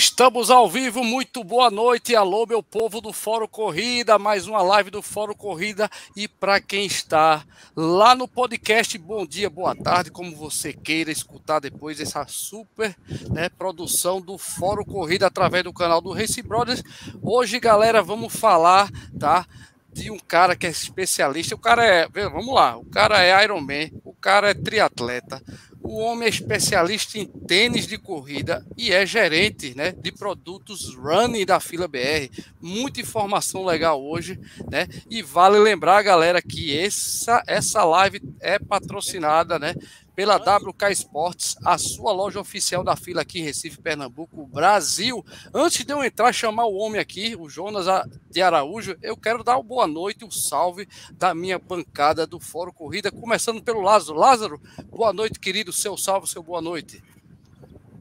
Estamos ao vivo, muito boa noite. Alô, meu povo do Fórum Corrida, mais uma live do Fórum Corrida. E para quem está lá no podcast, bom dia, boa tarde, como você queira escutar depois essa super né, produção do Fórum Corrida através do canal do Race Brothers. Hoje, galera, vamos falar, tá? De um cara que é especialista. O cara é, vamos lá, o cara é Ironman, o cara é triatleta, o homem é especialista em tênis de corrida e é gerente né, de produtos running da fila BR. Muita informação legal hoje, né? E vale lembrar, galera, que essa, essa live é patrocinada né, pela WK Esportes, a sua loja oficial da fila aqui em Recife, Pernambuco, Brasil. Antes de eu entrar chamar o homem aqui, o Jonas de Araújo, eu quero dar uma boa noite, um salve da minha bancada do Fórum Corrida, começando pelo Lázaro. Lázaro, boa noite, querido, seu salve, seu boa noite.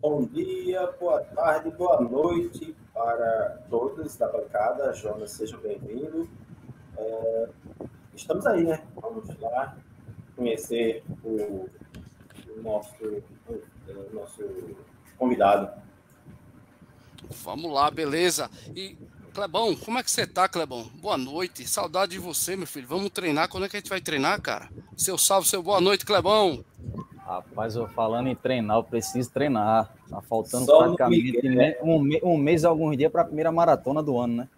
Bom dia, boa tarde, boa noite para todos da bancada. Jonas, seja bem-vindo. É, estamos aí, né? Vamos lá conhecer o nosso, nosso convidado. Vamos lá, beleza. E Clebão, como é que você tá, Clebão? Boa noite. Saudade de você, meu filho. Vamos treinar. Quando é que a gente vai treinar, cara? Seu salve, seu boa noite, Clebão. Rapaz, eu falando em treinar, eu preciso treinar. Tá faltando Só praticamente um, um mês, alguns dias para a primeira maratona do ano, né?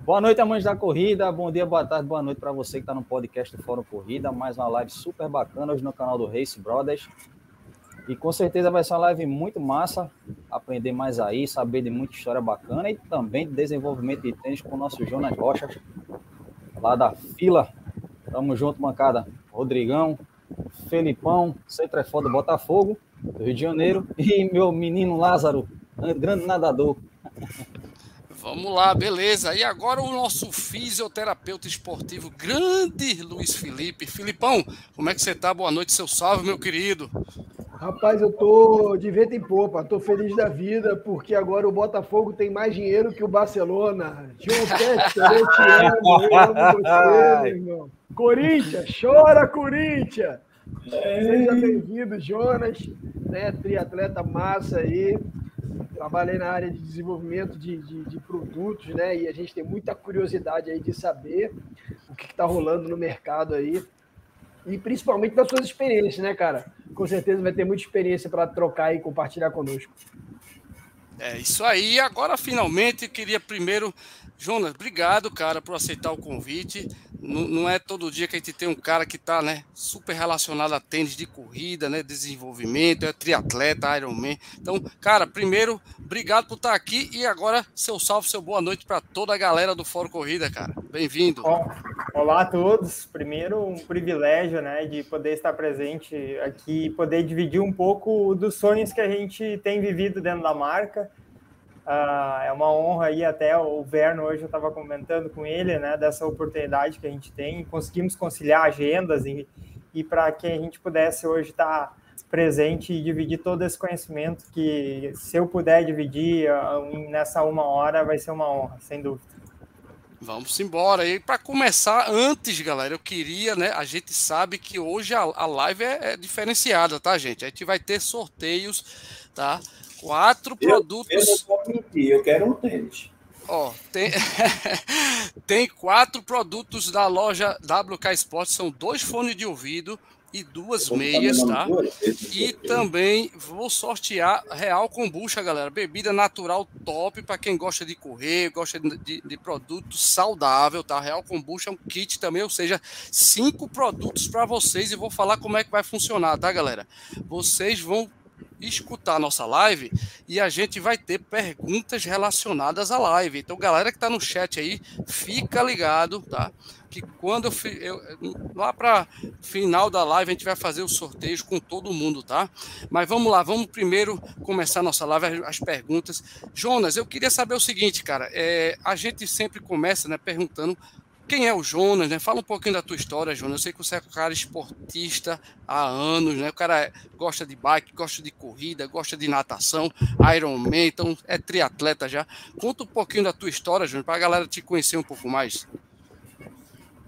Boa noite, amantes da corrida. Bom dia, boa tarde, boa noite para você que está no podcast do Fórum Corrida. Mais uma live super bacana hoje no canal do Race Brothers. E com certeza vai ser uma live muito massa. Aprender mais aí, saber de muita história bacana e também de desenvolvimento de tênis com o nosso Jonas Rocha, lá da fila. Tamo junto, bancada. Rodrigão, Felipão, Centro é foda Botafogo, do Rio de Janeiro. E meu menino Lázaro, grande nadador. Vamos lá, beleza. E agora o nosso fisioterapeuta esportivo, grande Luiz Felipe. Filipão, como é que você tá? Boa noite, seu salve, meu querido. Rapaz, eu tô de vento em popa, tô feliz da vida, porque agora o Botafogo tem mais dinheiro que o Barcelona. João Textor, eu te amo, eu amo você, meu irmão. Corinthians, chora, Corinthians! Seja bem-vindo, Jonas, né, triatleta massa aí trabalhei na área de desenvolvimento de, de, de, produtos, né? E a gente tem muita curiosidade aí de saber o que está rolando no mercado aí. E principalmente das suas experiências, né, cara? Com certeza vai ter muita experiência para trocar e compartilhar conosco. É isso aí. Agora, finalmente, queria primeiro Jonas, obrigado, cara, por aceitar o convite. Não, não, é todo dia que a gente tem um cara que está né, super relacionado a tênis de corrida, né, desenvolvimento, é triatleta, Ironman. Então, cara, primeiro, obrigado por estar aqui e agora seu salve, seu boa noite para toda a galera do Fórum Corrida, cara. Bem-vindo. Olá a todos. Primeiro, um privilégio, né, de poder estar presente aqui, poder dividir um pouco dos sonhos que a gente tem vivido dentro da marca Uh, é uma honra aí até o Verno hoje eu estava comentando com ele, né, dessa oportunidade que a gente tem, conseguimos conciliar agendas e, e para que a gente pudesse hoje estar tá presente e dividir todo esse conhecimento que se eu puder dividir uh, nessa uma hora vai ser uma honra, sem dúvida. Vamos embora. E para começar, antes, galera, eu queria, né? A gente sabe que hoje a, a live é, é diferenciada, tá, gente? A gente vai ter sorteios, tá? Quatro eu, produtos. Eu não vou mentir, eu quero um tênis. Ó, tem, tem quatro produtos da loja WK Sports, são dois fones de ouvido e duas meias, tá? E também vou sortear Real Kombucha, galera. Bebida natural top para quem gosta de correr, gosta de, de, de, produto saudável, tá? Real Kombucha é um kit também, ou seja, cinco produtos para vocês e vou falar como é que vai funcionar, tá, galera? Vocês vão escutar a nossa live e a gente vai ter perguntas relacionadas à live. Então, galera que está no chat aí, fica ligado, tá? Que quando eu, eu lá para final da live a gente vai fazer os sorteios com todo mundo, tá? Mas vamos lá, vamos primeiro começar a nossa live, as perguntas. Jonas, eu queria saber o seguinte, cara, é, a gente sempre começa, né, perguntando quem é o Jonas, né? Fala um pouquinho da tua história, Jonas. Eu sei que você é um cara esportista há anos, né? O cara gosta de bike, gosta de corrida, gosta de natação, Ironman, então é triatleta já. Conta um pouquinho da tua história, Jonas, para a galera te conhecer um pouco mais.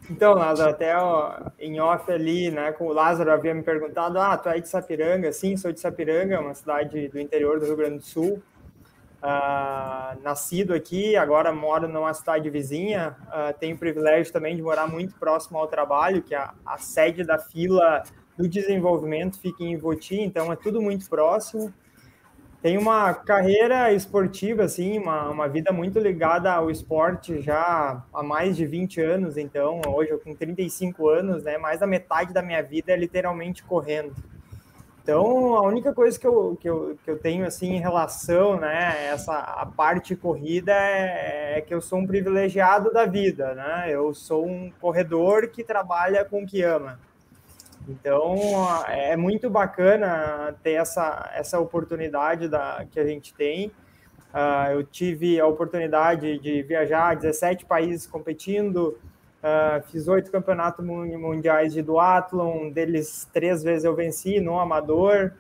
Então, Lázaro, até ó, em off ali, né, com o Lázaro havia me perguntado, ah, tu é de Sapiranga? Sim, sou de Sapiranga, uma cidade do interior do Rio Grande do Sul. Uh, nascido aqui, agora moro numa cidade vizinha, uh, tenho o privilégio também de morar muito próximo ao trabalho, que a, a sede da fila do desenvolvimento fica em Ivoti, então é tudo muito próximo. Tenho uma carreira esportiva, assim, uma, uma vida muito ligada ao esporte já há mais de 20 anos, então hoje eu com 35 anos, né, mais da metade da minha vida é literalmente correndo. Então, a única coisa que eu, que eu, que eu tenho assim em relação, né, essa a parte corrida é, é, que eu sou um privilegiado da vida, né? Eu sou um corredor que trabalha com o que ama. Então, é muito bacana ter essa, essa oportunidade da, que a gente tem. Uh, eu tive a oportunidade de viajar 17 países competindo, Uh, fiz oito campeonatos mundiais de duatlon, deles três vezes eu venci no amador.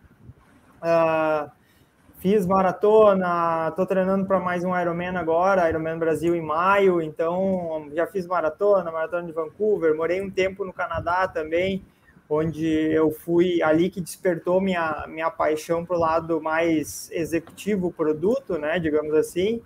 Uh, fiz maratona, estou treinando para mais um Ironman agora, Ironman Brasil em maio, então já fiz maratona, maratona de Vancouver, morei um tempo no Canadá também, onde eu fui ali que despertou minha, minha paixão para o lado mais executivo produto, né, digamos assim,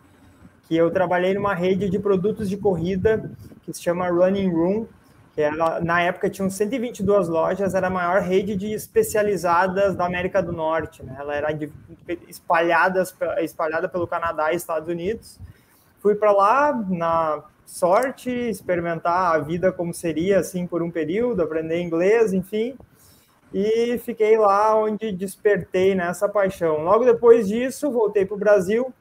que eu trabalhei numa rede de produtos de corrida que se chama Running Room, que ela, na época tinham 122 lojas, era a maior rede de especializadas da América do Norte, né? Ela era espalhadas, espalhada pelo Canadá e Estados Unidos. Fui para lá na sorte, experimentar a vida como seria assim por um período, aprender inglês, enfim. E fiquei lá onde despertei nessa paixão. Logo depois disso, voltei para o Brasil,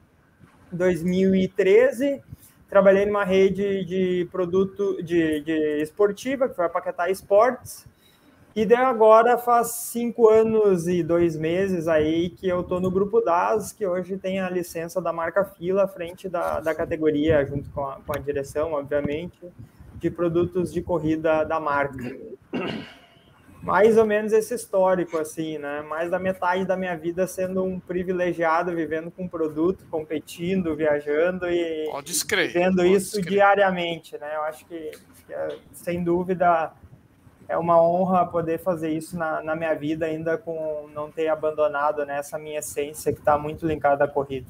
2013 trabalhei numa rede de produto de, de esportiva, que foi a Paquetá Esportes, e daí agora faz cinco anos e dois meses aí que eu estou no Grupo DAS, que hoje tem a licença da marca Fila à frente da, da categoria, junto com a, com a direção, obviamente, de produtos de corrida da marca mais ou menos esse histórico, assim, né? Mais da metade da minha vida sendo um privilegiado, vivendo com produto, competindo, viajando e pode escrever, vendo pode isso escrever. diariamente, né? Eu acho que, que é, sem dúvida é uma honra poder fazer isso na, na, minha vida, ainda com não ter abandonado né, essa minha essência que está muito linkada à corrida.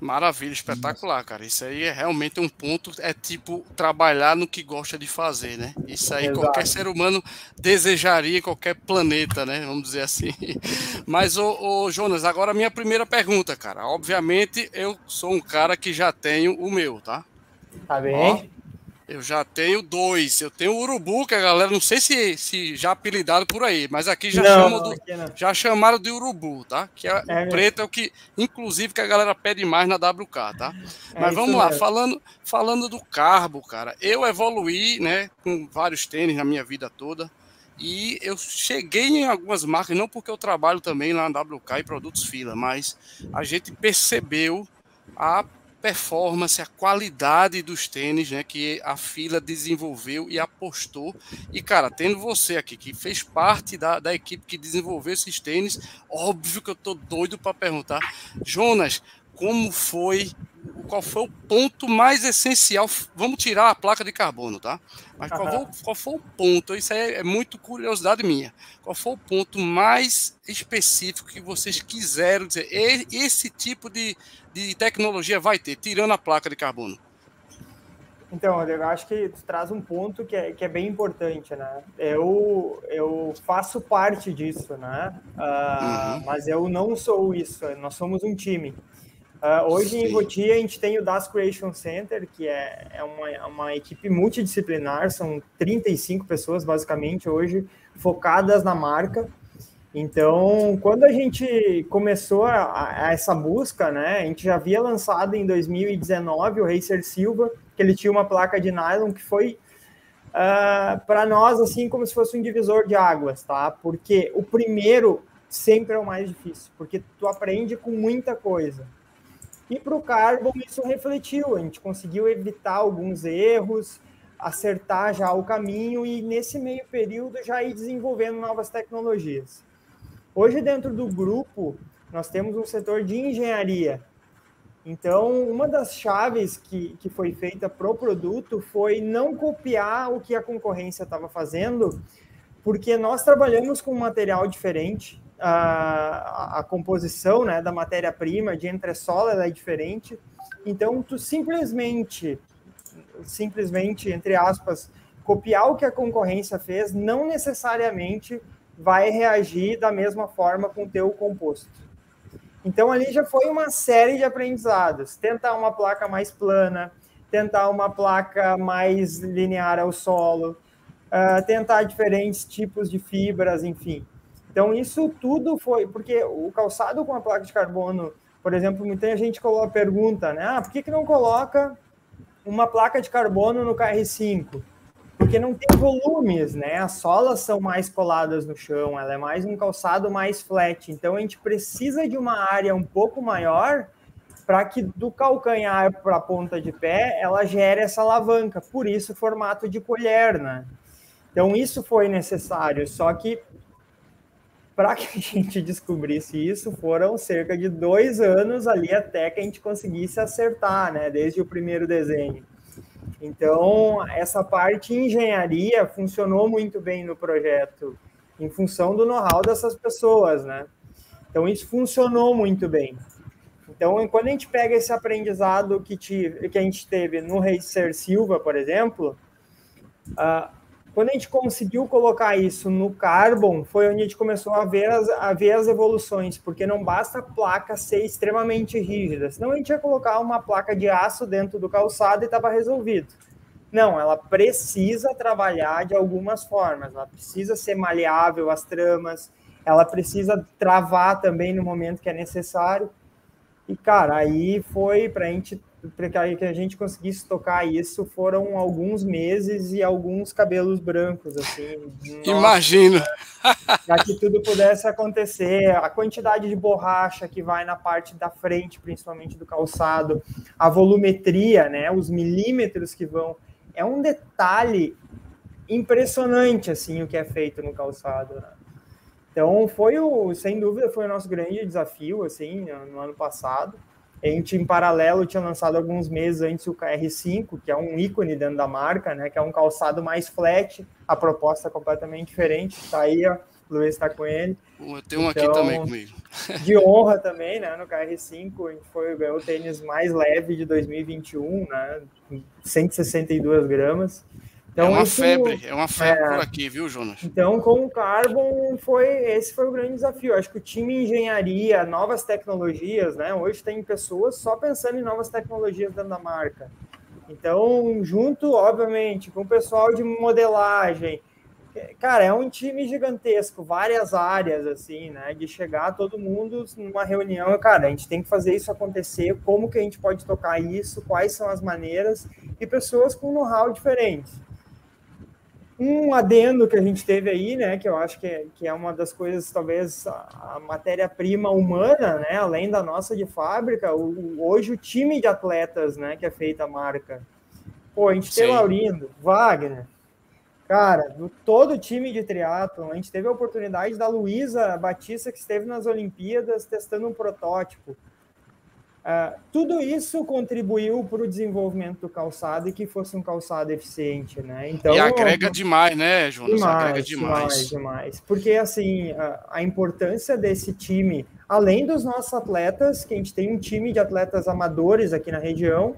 Maravilha, espetacular, cara. Isso aí é realmente um ponto, é tipo trabalhar no que gosta de fazer, né? Isso aí Exato. qualquer ser humano desejaria qualquer planeta, né? Vamos dizer assim. Mas, ô, ô, Jonas, agora a minha primeira pergunta, cara. Obviamente, eu sou um cara que já tenho o meu, tá? Tá bem. Ó, eu já tenho dois. Eu tenho o urubu, que a galera não sei se, se já apelidado por aí, mas aqui já, não, chamam do, já chamaram de urubu, tá? Que é, é o preto é o que, inclusive, que a galera pede mais na WK, tá? É mas vamos lá, falando, falando do carbo, cara. Eu evoluí, né, com vários tênis na minha vida toda. E eu cheguei em algumas marcas, não porque eu trabalho também lá na WK e produtos fila, mas a gente percebeu a performance, a qualidade dos tênis, né, que a fila desenvolveu e apostou. E, cara, tendo você aqui, que fez parte da, da equipe que desenvolveu esses tênis, óbvio que eu tô doido para perguntar. Jonas, como foi, qual foi o ponto mais essencial? Vamos tirar a placa de carbono, tá? Mas qual, foi, qual foi o ponto? Isso aí é muito curiosidade minha. Qual foi o ponto mais específico que vocês quiseram dizer? Esse tipo de, de tecnologia vai ter, tirando a placa de carbono? Então, eu acho que tu traz um ponto que é, que é bem importante, né? Eu, eu faço parte disso, né? Uh, uhum. Mas eu não sou isso, nós somos um time. Uh, hoje Sim. em Voti a gente tem o Das Creation Center, que é, é uma, uma equipe multidisciplinar, são 35 pessoas basicamente hoje focadas na marca. Então, quando a gente começou a, a, essa busca, né, a gente já havia lançado em 2019 o Racer Silva, que ele tinha uma placa de nylon que foi uh, ah, para nós assim como se fosse um divisor de águas, tá? Porque o primeiro sempre é o mais difícil, porque tu aprende com muita coisa. E para o Carbon isso refletiu, a gente conseguiu evitar alguns erros, acertar já o caminho e nesse meio período já ir desenvolvendo novas tecnologias. Hoje dentro do grupo nós temos um setor de engenharia. Então, uma das chaves que, que foi feita para o produto foi não copiar o que a concorrência estava fazendo, porque nós trabalhamos com um material diferente, a, a composição né, da matéria-prima de entressola ela é diferente. Então, tu simplesmente, simplesmente, entre aspas, copiar o que a concorrência fez, não necessariamente vai reagir da mesma forma com o teu composto. Então, ali já foi uma série de aprendizados. Tentar uma placa mais plana, tentar uma placa mais linear ao solo, uh, tentar diferentes tipos de fibras, enfim. Então, isso tudo foi, porque o calçado com a placa de carbono, por exemplo, muita gente coloca pergunta, né? Ah, por que, que não coloca uma placa de carbono no KR5? Porque não tem volumes, né? As solas são mais coladas no chão, ela é mais um calçado mais flat. Então, a gente precisa de uma área um pouco maior para que do calcanhar para a ponta de pé ela gere essa alavanca. Por isso, formato de colher, né? Então, isso foi necessário. Só que para que a gente descobrisse isso, foram cerca de dois anos ali até que a gente conseguisse acertar, né? Desde o primeiro desenho. Então, essa parte engenharia funcionou muito bem no projeto, em função do know-how dessas pessoas, né? Então, isso funcionou muito bem. Então, quando a gente pega esse aprendizado que, que a gente teve no Racer Silva, por exemplo, uh, quando a gente conseguiu colocar isso no Carbon, foi onde a gente começou a ver as, a ver as evoluções, porque não basta a placa ser extremamente rígida, senão a gente ia colocar uma placa de aço dentro do calçado e estava resolvido. Não, ela precisa trabalhar de algumas formas, ela precisa ser maleável as tramas, ela precisa travar também no momento que é necessário. E, cara, aí foi para a gente para que a gente conseguisse tocar isso foram alguns meses e alguns cabelos brancos, assim. Imagino. Para que tudo pudesse acontecer, a quantidade de borracha que vai na parte da frente, principalmente do calçado, a volumetria, né, os milímetros que vão, é um detalhe impressionante, assim, o que é feito no calçado. Né? Então, foi o, sem dúvida, foi o nosso grande desafio, assim, no ano passado. A gente, em paralelo, tinha lançado alguns meses antes o KR5, que é um ícone dentro da marca, né? Que é um calçado mais flat, a proposta é completamente diferente. Está aí, ó, o Luiz está com ele. Eu tenho um então, aqui também comigo. De honra também, né? No KR5, a gente foi, ganhou o tênis mais leve de 2021, né? 162 gramas. Então, é uma isso, febre, é uma febre é, por aqui, viu, Jonas? Então, com o Carbon, foi, esse foi o grande desafio. Acho que o time engenharia, novas tecnologias, né? Hoje tem pessoas só pensando em novas tecnologias dentro da marca. Então, junto, obviamente, com o pessoal de modelagem, cara, é um time gigantesco, várias áreas, assim, né? De chegar todo mundo numa reunião, cara, a gente tem que fazer isso acontecer, como que a gente pode tocar isso, quais são as maneiras, e pessoas com know-how diferentes. Um adendo que a gente teve aí, né, que eu acho que é, que é uma das coisas, talvez, a, a matéria-prima humana, né, além da nossa de fábrica, o, hoje o time de atletas, né, que é feita a marca. Pô, a gente Sim. tem Laurindo, Wagner, cara, do, todo o time de triatlon, a gente teve a oportunidade da Luísa Batista, que esteve nas Olimpíadas testando um protótipo. Uh, tudo isso contribuiu para o desenvolvimento do calçado e que fosse um calçado eficiente, né? Então, e agrega demais, né, Jonas? Demais, agrega demais. demais, demais. Porque, assim, a, a, importância desse time, além dos nossos atletas, que a gente tem um time de atletas amadores aqui na região,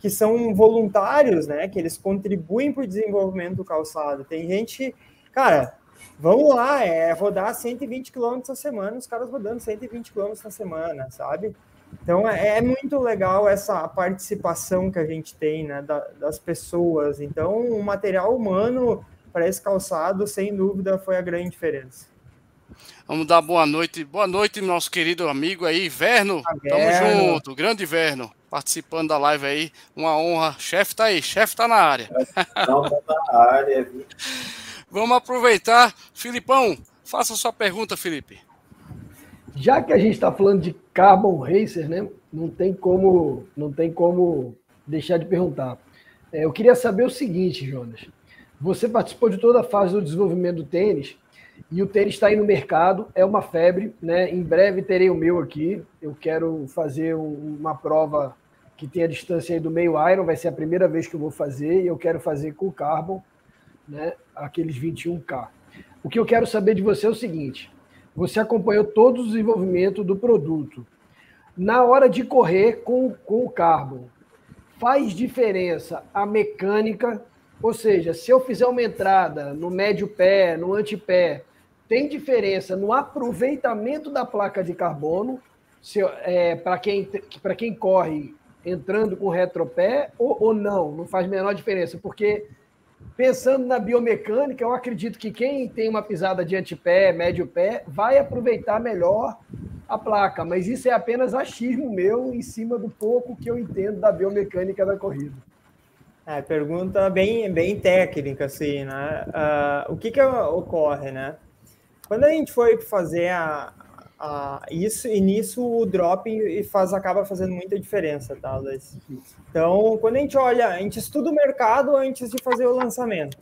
que são voluntários, né? Que eles contribuem para o desenvolvimento do calçado. Tem gente, cara, vamos lá, é rodar 120 km na semana, os caras rodando 120 km na semana, sabe? Então é, é, muito legal essa participação que a gente tem né, da, das pessoas. Então, o material humano para esse calçado, sem dúvida, foi a grande diferença. Vamos dar boa noite. Boa noite, nosso querido amigo aí, Verno. Ah, Tamo junto, grande Verno, participando da live aí. Uma honra. Chefe tá aí, chefe tá na área. Não, tá na área. Vamos aproveitar. Filipão, faça sua pergunta, Felipe. Já que a gente está falando de Carbon Racer, né? Não tem como, não tem como deixar de perguntar. É, eu queria saber o seguinte, Jonas. Você participou de toda a fase do desenvolvimento do tênis e o tênis está aí no mercado, é uma febre, né? Em breve terei o meu aqui. Eu quero fazer uma prova que tem a distância aí do meio Iron, vai ser a primeira vez que eu vou fazer e eu quero fazer com o Carbon, né? Aqueles 21K. O que eu quero saber de você é o seguinte: você acompanhou todo o desenvolvimento do produto. Na hora de correr com, com o Carbon, faz diferença a mecânica, ou seja, se eu fizer uma entrada no médio pé, no antepé, tem diferença no aproveitamento da placa de carbono é, para quem, quem corre entrando com retropé ou, ou não? Não faz menor diferença, porque pensando na biomecânica, eu acredito que quem tem uma pisada de antepé, médio pé, vai aproveitar melhor a placa, mas isso é apenas achismo meu em cima do pouco que eu entendo da biomecânica da corrida. É, pergunta bem, bem técnica, assim, né? Uh, o que que ocorre, né? Quando a gente foi fazer a, ah, isso e nisso o dropping faz, acaba fazendo muita diferença, tá, Luiz? Então, quando a gente olha, a gente estuda o mercado antes de fazer o lançamento.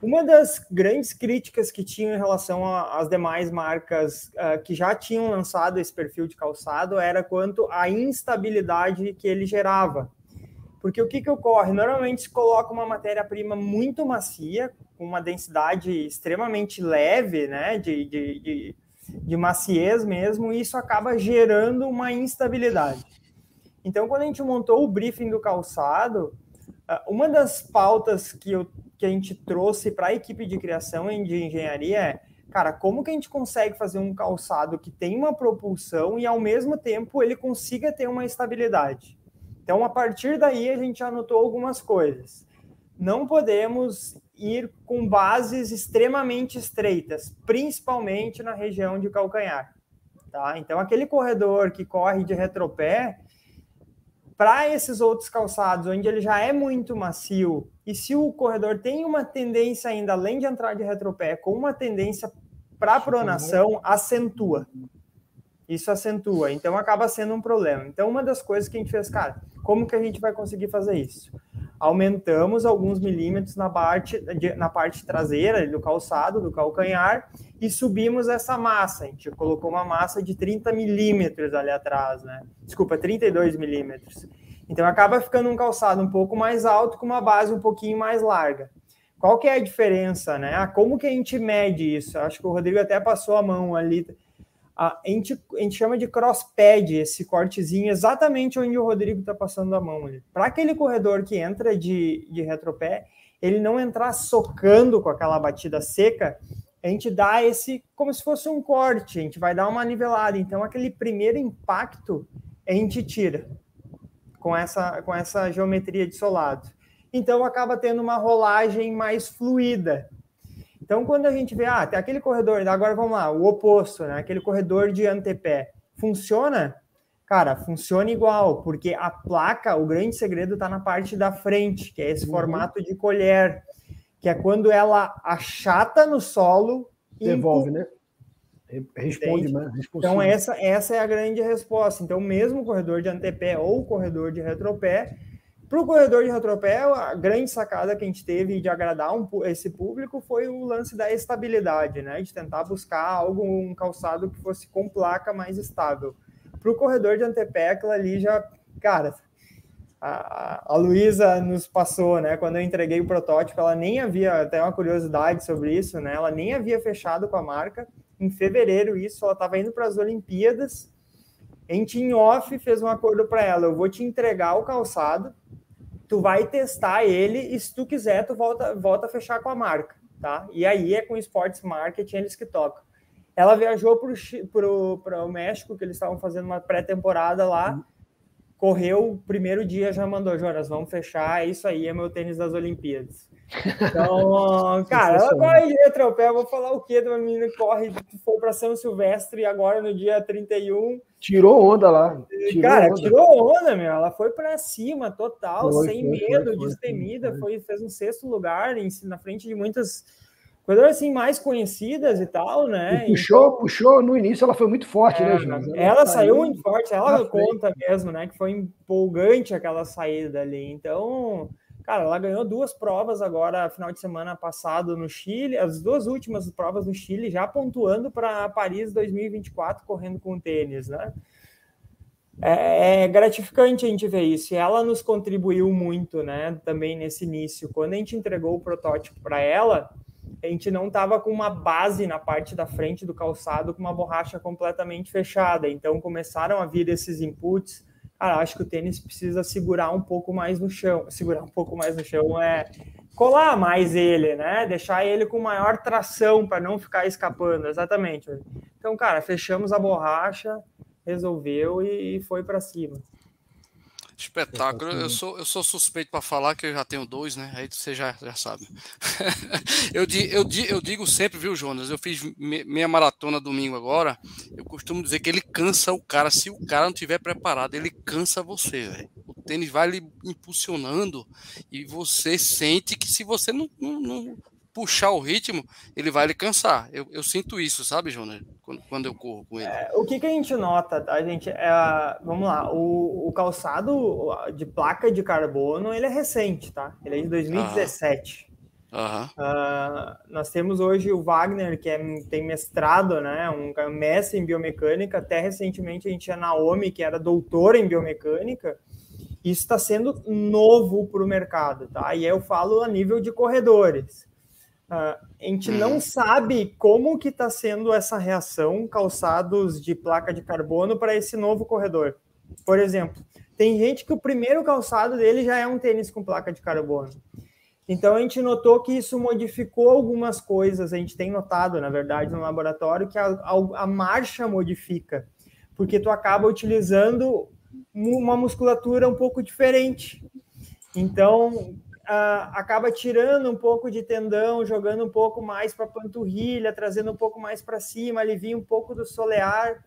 Uma das grandes críticas que tinham em relação às demais marcas uh, que já tinham lançado esse perfil de calçado era quanto à instabilidade que ele gerava. Porque o que, que ocorre? Normalmente se coloca uma matéria-prima muito macia, com uma densidade extremamente leve, né, de, de, de de maciez mesmo, e isso acaba gerando uma instabilidade. Então, quando a gente montou o briefing do calçado, ah, uma das pautas que, eu, que a gente trouxe para a equipe de criação de engenharia é, cara, como que a gente consegue fazer um calçado que tem uma propulsão e ao mesmo tempo ele consiga ter uma estabilidade? Então, a partir daí, a gente anotou algumas coisas. Não podemos ir com bases extremamente estreitas, principalmente na região de calcanhar. Tá? Então, aquele corredor que corre de retropé, para esses outros calçados, onde ele já é muito macio, e se o corredor tem uma tendência ainda, além de entrar de retropé, com uma tendência para pronação, acentua. Isso acentua, então acaba sendo um problema. Então, uma das coisas que a gente fez, cara, como que a gente vai conseguir fazer isso? aumentamos alguns milímetros na parte, na parte traseira do calçado, do calcanhar, e subimos essa massa. A gente colocou uma massa de 30 milímetros ali atrás, né? Desculpa, 32 milímetros. Então acaba ficando um calçado um pouco mais alto com uma base um pouquinho mais larga. Qual que é a diferença, né? Ah, como que a gente mede isso? Acho que o Rodrigo até passou a mão ali a gente, a gente chama de crosspad, esse cortezinho exatamente onde o Rodrigo está passando a mão. Para aquele corredor que entra de, de retropé, ele não entrar socando com aquela batida seca, a gente dá esse como se fosse um corte, a gente vai dar uma nivelada. Então, aquele primeiro impacto a gente tira com essa, com essa geometria de solado. Então, acaba tendo uma rolagem mais fluida. Então, quando a gente vê, ah, tem aquele corredor, agora vamos lá, o oposto, né? Aquele corredor de antepé, funciona? Cara, funciona igual, porque a placa, o grande segredo está na parte da frente, que é esse uhum. formato de colher, que é quando ela achata no solo devolve, né? Responde, né? Então, essa, essa é a grande resposta. Então, mesmo o corredor de antepé ou o corredor de retropé, para o corredor de retropé, a grande sacada que a gente teve de agradar um, esse público foi o lance da estabilidade, né? De tentar buscar algo, um calçado que fosse com placa mais estável. Para o corredor de antepé, aquilo ali já, cara, a, a Luísa nos passou, né? Quando eu entreguei o protótipo, ela nem havia, até uma curiosidade sobre isso, né? Ela nem havia fechado com a marca. Em fevereiro, isso, ela estava indo para as Olimpíadas. A gente, em off, fez um acordo para ela: eu vou te entregar o calçado tu vai testar ele e se tu quiser, tu volta, volta a fechar com a marca, tá? E aí é com o Sports Marketing eles que tocam. Ela viajou para o México, que eles estavam fazendo uma pré-temporada lá, uhum. correu o primeiro dia, já mandou, Jonas, vamos fechar, é isso aí, é meu tênis das Olimpíadas. Então, cara, ela corre de retropé, vou falar o quê de uma menina que corre, que foi para São Silvestre agora no dia 31. Tirou onda lá. Tirou cara, onda. tirou onda, meu. Ela foi para cima, total, foi, sem foi, medo, foi, destemida. Foi, fez um sexto lugar em, na frente de muitas coisas assim mais conhecidas e tal, né? E puxou, então, puxou no início, ela foi muito forte, né, é, né, Ela, ela saiu muito forte, ela conta mesmo, né? Que foi empolgante aquela saída ali. Então, Cara, ela ganhou duas provas agora, final de semana passado no Chile, as duas últimas provas no Chile, já pontuando para Paris 2024, correndo com tênis, né? É, é, gratificante a gente ver isso. E ela nos contribuiu muito, né? Também nesse início. Quando a gente entregou o protótipo para ela, a gente não estava com uma base na parte da frente do calçado com uma borracha completamente fechada. Então começaram a vir esses inputs. Cara, acho que o tênis precisa segurar um pouco mais no chão. Segurar um pouco mais no chão é colar mais ele, né? Deixar ele com maior tração para não ficar escapando. Exatamente. Então, cara, fechamos a borracha, resolveu e foi para cima. Espetáculo. Eu sou, eu sou suspeito para falar que eu já tenho dois, né? Aí você já, já sabe. eu, eu, eu digo sempre, viu, Jonas? Eu fiz meia maratona domingo agora. Eu costumo dizer que ele cansa o cara. Se o cara não tiver preparado, ele cansa você, velho. O tênis vai lhe impulsionando e você sente que se você não, não, não puxar o ritmo, ele vai lhe cansar. Eu, eu sinto isso, sabe, Jonas? Quando, quando eu corro com ele. É, o que, que a gente nota, tá, gente? É, vamos lá, o, o, calçado de placa de carbono, ele é recente, tá? Ele é de 2017. Uhum. Uh, nós temos hoje o Wagner, que é, tem mestrado, né, um mestre em biomecânica. Até recentemente a gente tinha Naomi, que era doutora em biomecânica. Isso está sendo novo para o mercado, tá? E aí eu falo a nível de corredores. Uh, a gente não sabe como que está sendo essa reação calçados de placa de carbono para esse novo corredor. Por exemplo, tem gente que o primeiro calçado dele já é um tênis com placa de carbono. Então a gente notou que isso modificou algumas coisas. A gente tem notado, na verdade, no laboratório que a, a, a marcha modifica, porque tu acaba utilizando uma musculatura um pouco diferente. Então, uh, acaba tirando um pouco de tendão, jogando um pouco mais para a panturrilha, trazendo um pouco mais para cima, alivia um pouco do solear.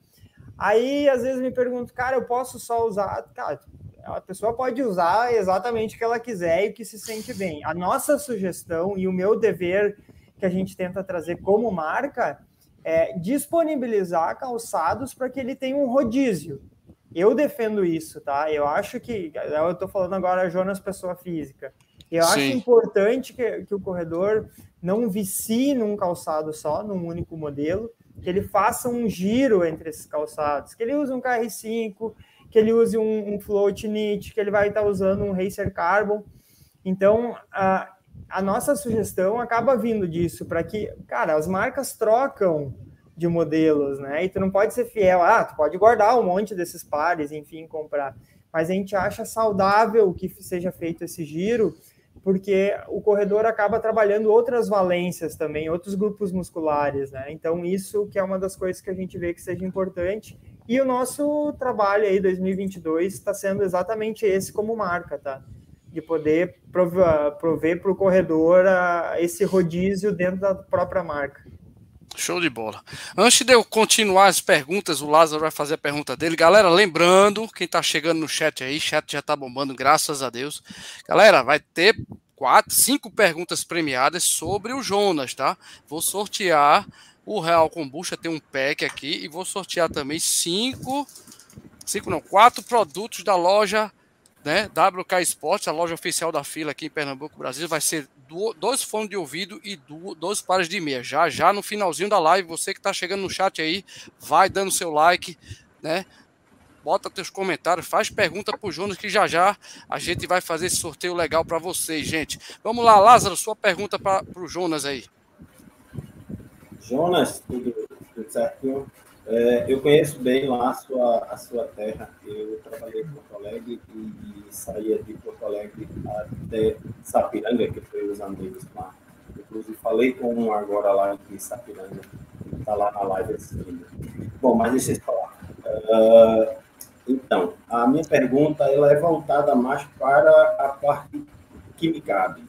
Aí, às vezes, me pergunto, cara, eu posso só usar? Cara, a pessoa pode usar exatamente o que ela quiser e o que se sente bem. A nossa sugestão e o meu dever que a gente tenta trazer como marca é disponibilizar calçados para que ele tenha um rodízio. Eu defendo isso, tá? Eu acho que, eu estou falando agora Jonas, pessoa física. Eu Sim. acho importante que, que o corredor não vicie num calçado só, num único modelo, que ele faça um giro entre esses calçados, que ele use um KR5, que ele use um, um float knit, que ele vai estar usando um Racer Carbon. Então, a, a nossa sugestão acaba vindo disso, para que, cara, as marcas trocam de modelos, né? E tu não pode ser fiel, ah, tu pode guardar um monte desses pares, enfim, comprar. Mas a gente acha saudável que seja feito esse giro porque o corredor acaba trabalhando outras valências também, outros grupos musculares, né? Então, isso que é uma das coisas que a gente vê que seja importante. E o nosso trabalho aí, 2022, está sendo exatamente esse como marca, tá? De poder prover para o corredor a, esse rodízio dentro da própria marca. Show de bola. Antes de eu continuar as perguntas, o Lázaro vai fazer a pergunta dele. Galera, lembrando, quem está chegando no chat aí, chat já está bombando, graças a Deus. Galera, vai ter quatro, cinco perguntas premiadas sobre o Jonas, tá? Vou sortear o Real Combucha, tem um pack aqui, e vou sortear também cinco, cinco não, quatro produtos da loja né? WK Sports, a loja oficial da fila aqui em Pernambuco, Brasil, vai ser dois fones de ouvido e dois pares de meia. Já já no finalzinho da live, você que está chegando no chat aí, vai dando seu like, né? Bota teus comentários, faz pergunta pro Jonas que já já a gente vai fazer esse sorteio legal para vocês, gente. Vamos lá, Lázaro, sua pergunta para o Jonas aí. Jonas, tudo, tudo certinho? É, eu conheço bem lá a sua, a sua terra. Eu trabalhei em Porto Alegre e, e saía de Porto Alegre até Sapiranga, que foi os amigos lá. Inclusive, falei com um agora lá em Sapiranga, está lá na live assistindo. Bom, mas deixa eu falar. Uh, então, a minha pergunta ela é voltada mais para a parte que me cabe.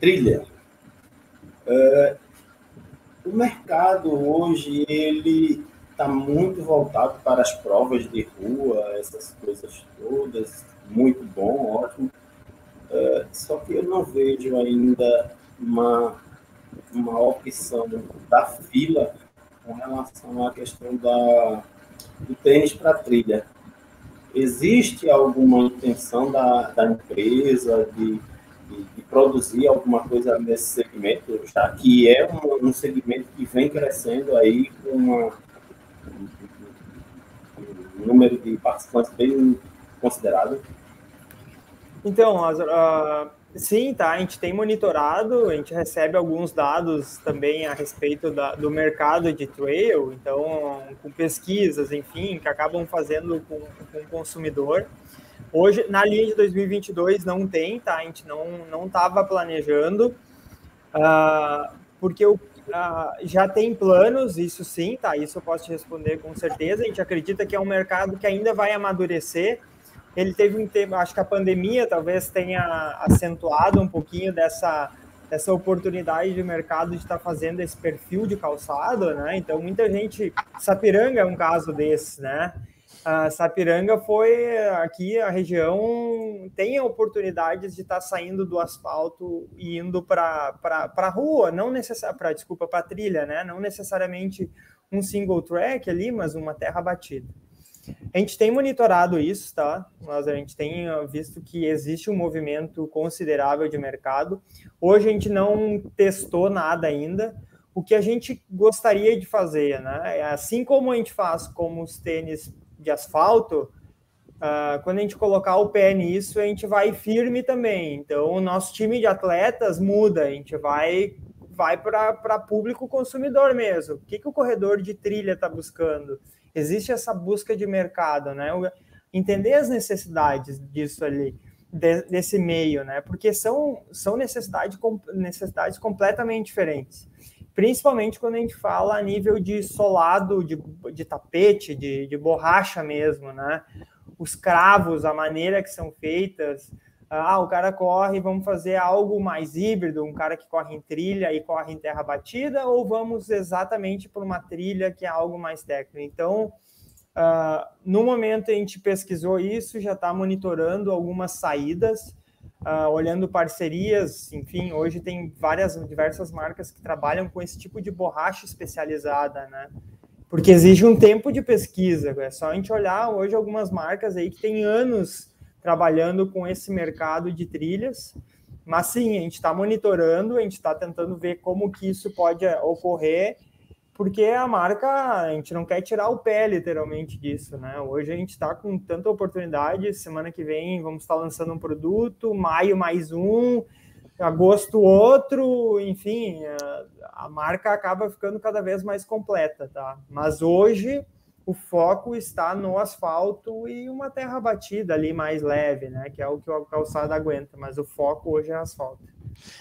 Trilha. Uh, o mercado hoje, ele está muito voltado para as provas de rua, essas coisas todas, muito bom, ótimo. Uh, só que eu não vejo ainda uma, uma opção da fila com relação à questão da, do tênis para trilha. Existe alguma intenção da, da empresa de, de, de, produzir alguma coisa nesse segmento, já que é um, um segmento que vem crescendo aí com uma um número de participantes bem considerável. Então, uh, Sim, tá. A gente tem monitorado, a gente recebe alguns dados também a respeito da, do mercado de trail, então, com pesquisas, enfim, que acabam fazendo com, com o consumidor. Hoje, na linha de 2022, não tem, tá? A gente não estava planejando, uh, porque o, uh, já tem planos, isso sim, tá? Isso eu posso te responder com certeza. A gente acredita que é um mercado que ainda vai amadurecer ele teve um tempo, acho que a pandemia talvez tenha acentuado um pouquinho dessa, dessa oportunidade de mercado de estar fazendo esse perfil de calçado, né? Então, muita gente. Sapiranga é um caso desse, né? A Sapiranga foi aqui, a região tem oportunidades de estar saindo do asfalto e indo para a rua, não necessariamente, desculpa, para trilha, né? Não necessariamente um single track ali, mas uma terra batida. A gente tem monitorado isso, tá? Mas a gente tem ah, visto que existe um movimento considerável de mercado. Hoje a gente não testou nada ainda. O que a gente gostaria de fazer, né? É assim como a gente faz com os tênis de asfalto, uh, quando a gente colocar o pé nisso, a gente vai firme também. Então, o nosso time de atletas muda, a gente vai vai para público consumidor mesmo. O que, que o corredor de trilha está buscando? existe essa busca de mercado, né? Entender as necessidades disso ali, desse meio, né? Porque são, são necessidade, necessidades completamente diferentes. Principalmente quando a gente fala a nível de solado, de, de tapete, de, de borracha mesmo, né? Os cravos, a maneira que são feitas, ah, o cara corre, vamos fazer algo mais híbrido, um cara que corre em trilha e corre em terra batida, ou vamos exatamente por uma trilha que é algo mais técnico? Então, uh, no momento a gente pesquisou isso, já está monitorando algumas saídas, uh, olhando parcerias, enfim, hoje tem várias, diversas marcas que trabalham com esse tipo de borracha especializada, né? Porque exige um tempo de pesquisa, é só a gente olhar hoje algumas marcas aí que tem anos trabalhando com esse mercado de trilhas. Mas sim, a gente está monitorando, a gente está tentando ver como que isso pode ocorrer, porque a marca, a gente não quer tirar o pé literalmente disso, né? Hoje a gente está com tanta oportunidade, semana que vem vamos estar lançando um produto, maio mais um, agosto outro, enfim, a, a marca acaba ficando cada vez mais completa, tá? Mas hoje o foco está no asfalto e uma terra batida ali mais leve, né? Que é o que o calçado aguenta, mas o foco hoje é asfalto.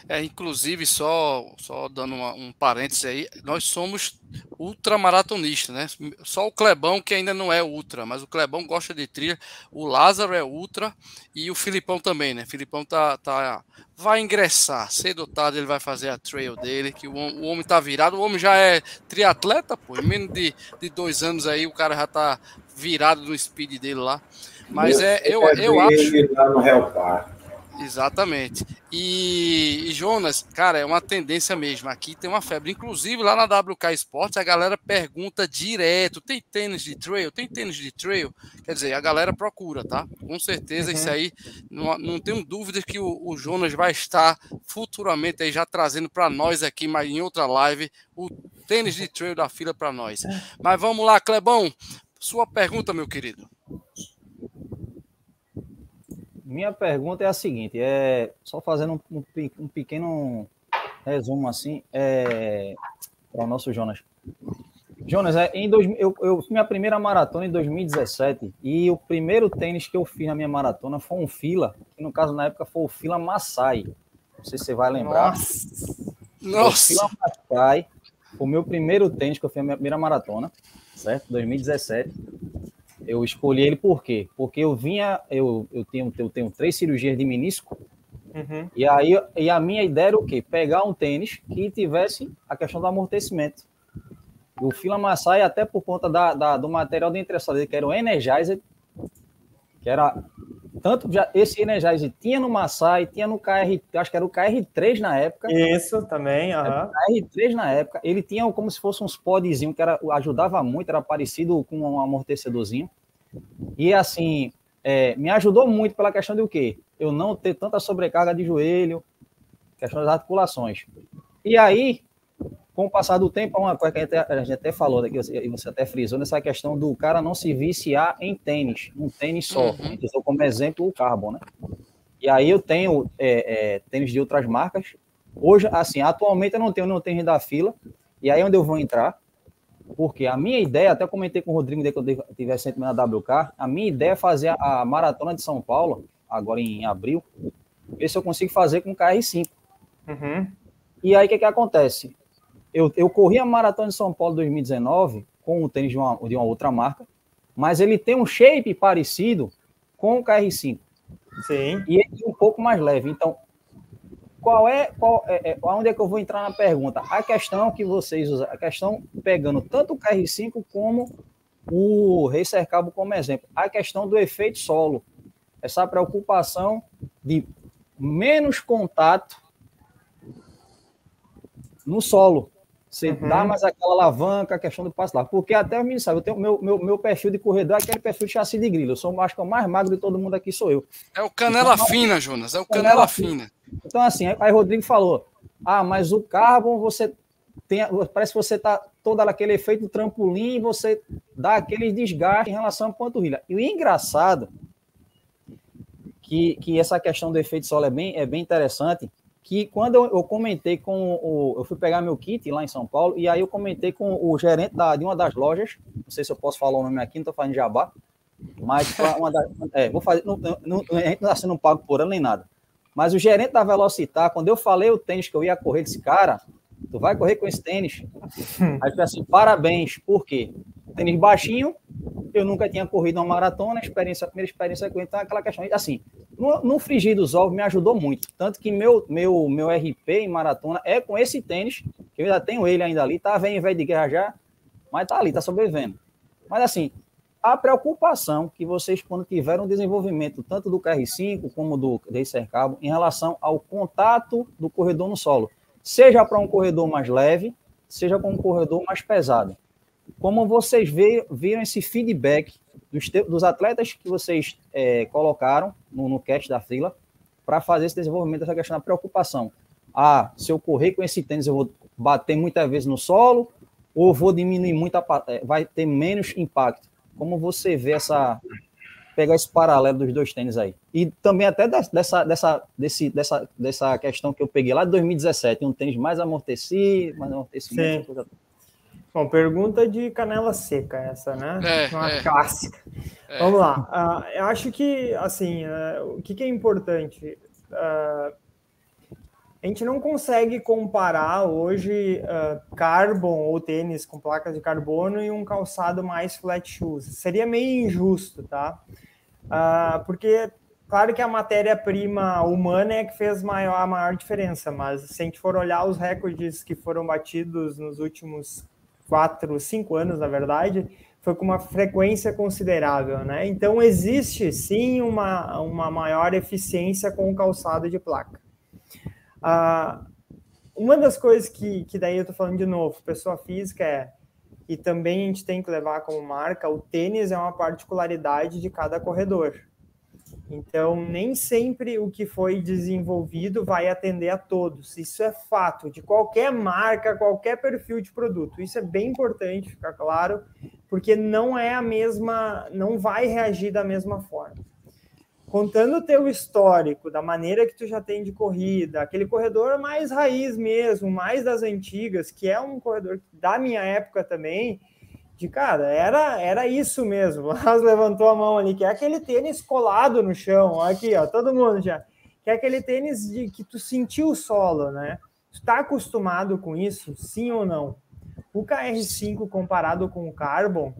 É, inclusive, só, só dando uma, um parêntese aí, nós somos ultramaratonistas, né? Só o Clebão que ainda não é ultra, mas o Clebão gosta de trilha, o Lázaro é ultra e o Filipão também, né? O Filipão tá, tá, vai ingressar, cedo ou tarde ele vai fazer a trail dele, que o, o homem tá virado, o homem já é triatleta, pô, em menos de, de dois anos aí o cara já tá virado no speed dele lá. Mas é, eu, eu, eu acho. Lá no Exatamente. E, e, Jonas, cara, é uma tendência mesmo. Aqui tem uma febre. Inclusive, lá na WK Sports, a galera pergunta direto: tem tênis de trail? Tem tênis de trail? Quer dizer, a galera procura, tá? Com certeza, uhum. isso aí, não, não tenho dúvida que o, o, Jonas vai estar futuramente aí já trazendo para nós aqui, mas em outra live, o tênis de trail da fila para nós. Mas vamos lá, Clebão. Sua pergunta, meu querido. Minha pergunta é a seguinte, é só fazendo um, um, pequeno resumo assim, é, para o nosso Jonas. Jonas, é, em dois, eu, eu minha primeira maratona em 2017 e o primeiro tênis que eu fiz na minha maratona foi um fila, que no caso na época foi o fila Massai. Não sei se você vai lembrar. Nossa! Nossa. O fila Massai, foi o meu primeiro tênis que eu fiz na minha primeira maratona, certo? 2017 eu escolhi ele por quê? Porque eu vinha, eu, eu, tenho, eu tenho três cirurgias de menisco, uhum. e aí e a minha ideia era o quê? Pegar um tênis que tivesse a questão do amortecimento. O Fila Massai, até por conta da, da, do material de dele, que era o Energizer, que era tanto já esse Energizer tinha no Massai, tinha no KR, acho que era o KR3 na época. Isso também, aham. KR3 na época, ele tinha como se fosse uns podzinho que era, ajudava muito, era parecido com um amortecedorzinho. E assim, é, me ajudou muito pela questão de o quê? Eu não ter tanta sobrecarga de joelho, questão das articulações. E aí, com o passar do tempo, uma coisa que a gente, até, a gente até falou aqui, e você até frisou nessa questão do cara não se viciar em tênis, um tênis só. Uhum. Usou como exemplo o Carbon, né? E aí eu tenho é, é, tênis de outras marcas. Hoje, assim, atualmente eu não tenho nenhum tênis da fila. E aí é onde eu vou entrar, porque a minha ideia, até comentei com o Rodrigo quando eu tive recentemente na WK, a minha ideia é fazer a maratona de São Paulo, agora em abril, ver se eu consigo fazer com KR5. Uhum. E aí o que, que acontece? Eu, eu corri a maratona de São Paulo 2019 com o tênis de uma, de uma outra marca, mas ele tem um shape parecido com o KR5. Sim. E é um pouco mais leve. Então, qual é, qual é, é, onde é que eu vou entrar na pergunta? A questão que vocês usam, a questão pegando tanto o KR5 como o Racer Cabo como exemplo, a questão do efeito solo, essa preocupação de menos contato no solo. Você uhum. dá mais aquela alavanca, a questão do passo lá. Porque até o menino sabe, eu tenho meu, meu, meu perfil de corredor é aquele perfil de chassi de grilo. Eu sou acho que o mais magro de todo mundo aqui sou eu. É o canela então, fina, Jonas. É o canela, canela fina. fina. Então, assim, aí Rodrigo falou: ah, mas o carbon você tem. Parece que você tá todo aquele efeito trampolim e você dá aquele desgaste em relação à panturrilha. E o engraçado que, que essa questão do efeito solo é bem, é bem interessante que quando eu, eu, comentei com o. Eu fui pegar meu kit lá em São Paulo, e aí eu comentei com o gerente da, de uma das lojas, não sei se eu posso falar o nome aqui, não estou fazendo jabá, mas uma é, vou fazer. Não, não, a gente não está sendo pago por ela nem nada. Mas o gerente da Velocitar, quando eu falei o tênis que eu ia correr, disse, cara, tu vai correr com esse tênis? Aí falei assim, parabéns, por quê? Tênis baixinho, eu nunca tinha corrido uma maratona, experiência, a primeira experiência com então aquela questão, assim, no, no frigir dos ovos me ajudou muito, tanto que meu, meu, meu RP em maratona é com esse tênis, que eu ainda tenho ele ainda ali, tá vendo em vez de guerra já, mas tá ali, tá sobrevivendo. Mas assim, a preocupação que vocês, quando tiveram desenvolvimento tanto do KR5 como do Racer Cabo, em relação ao contato do corredor no solo, seja para um corredor mais leve, seja para um corredor mais pesado como vocês viram esse feedback dos, dos atletas que vocês é, colocaram no, no cast da fila para fazer esse desenvolvimento dessa questão da preocupação. Ah, se eu correr com esse tênis, eu vou bater muitas vezes no solo ou vou diminuir muito, a, é, vai ter menos impacto. Como você vê essa pegar esse paralelo dos dois tênis aí. E também até dessa, dessa, desse, dessa, dessa questão que eu peguei lá de 2017, um tênis mais amortecido, mais amortecimento. Bom, pergunta de canela seca essa, né? É, Uma é. clássica. É. Vamos lá. Uh, eu acho que, assim, uh, o que, que, é importante? Uh, a gente não consegue comparar hoje carbon ou tênis com placas de carbono e um calçado mais flat shoes. Seria meio injusto, tá? porque, claro que a matéria-prima humana é que fez maior, a maior diferença, mas se a gente for olhar os recordes que foram batidos nos últimos quatro, cinco anos, na verdade, foi com uma frequência considerável, né? Então existe sim uma, uma maior eficiência com o calçado de placa. Ah, uma das coisas que, que daí eu tô falando de novo, pessoa física é, e também a gente tem que levar como marca, o tênis é uma particularidade de cada corredor. Então, nem sempre o que foi desenvolvido vai atender a todos. Isso é fato de qualquer marca, qualquer perfil de produto. Isso é bem importante ficar claro, porque não é a mesma, não vai reagir da mesma forma. Contando o teu histórico, da maneira que tu já tem de corrida, aquele corredor mais raiz mesmo, mais das antigas, que é um corredor da minha época também, de cara, era, era isso mesmo. Mas levantou a mão ali, que é aquele tênis colado no chão, aqui, ó, todo mundo já. Que é aquele tênis de que tu sentiu o solo, né? Tu tá acostumado com isso, sim ou não? O KR5 comparado com o Carbon,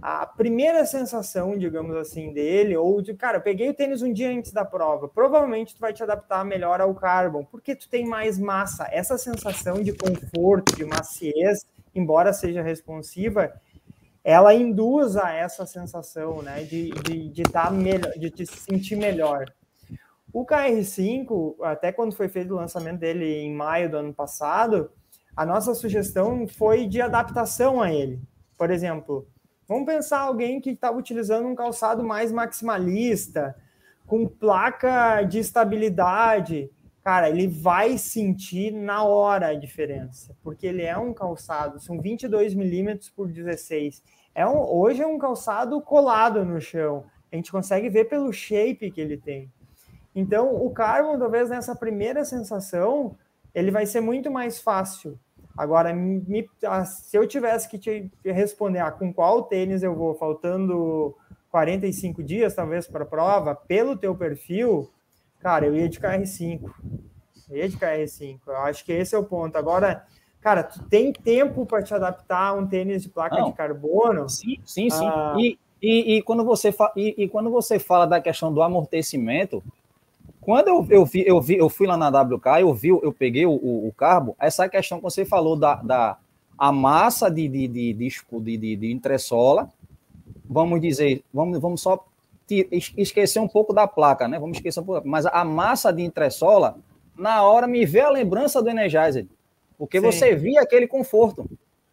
a primeira sensação, digamos assim, dele, ou de, cara, peguei o tênis um dia antes da prova, provavelmente tu vai te adaptar melhor ao Carbon, porque tu tem mais massa. Essa sensação de conforto, de maciez, embora seja responsiva, ela induz a essa sensação, né, de de de, tá melhor, de te sentir melhor. O KR5, até quando foi feito o lançamento dele em maio do ano passado, a nossa sugestão foi de adaptação a ele. Por exemplo, vamos pensar alguém que estava utilizando um calçado mais maximalista, com placa de estabilidade, cara, ele vai sentir na hora a diferença, porque ele é um calçado, são 22 milímetros por 16. É um, hoje é um calçado colado no chão. A gente consegue ver pelo shape que ele tem. Então, o Carbon, talvez nessa primeira sensação, ele vai ser muito mais fácil. Agora, me, se eu tivesse que te responder ah, com qual tênis eu vou, faltando 45 dias, talvez, para a prova, pelo teu perfil, cara, eu ia de KR5. Eu ia de KR5. Eu acho que esse é o ponto. Agora, cara, tu tem tempo para te adaptar a um tênis de placa Não. de carbono? Sim, sim, sim. Ah, e, e, e, quando você e, e, quando você fala da questão do amortecimento, quando eu, eu, vi, eu, vi, eu fui lá na WK, eu vi, eu peguei o, o, o carbo, essa questão que você falou da, da a massa de, de, de, de, de, de entressola, vamos dizer, vamos, vamos só esquecer um pouco da placa, né? Vamos esquecer um pouco, mas a massa de entressola, na hora me vê a lembrança do Energizer, porque Sim. você via aquele conforto.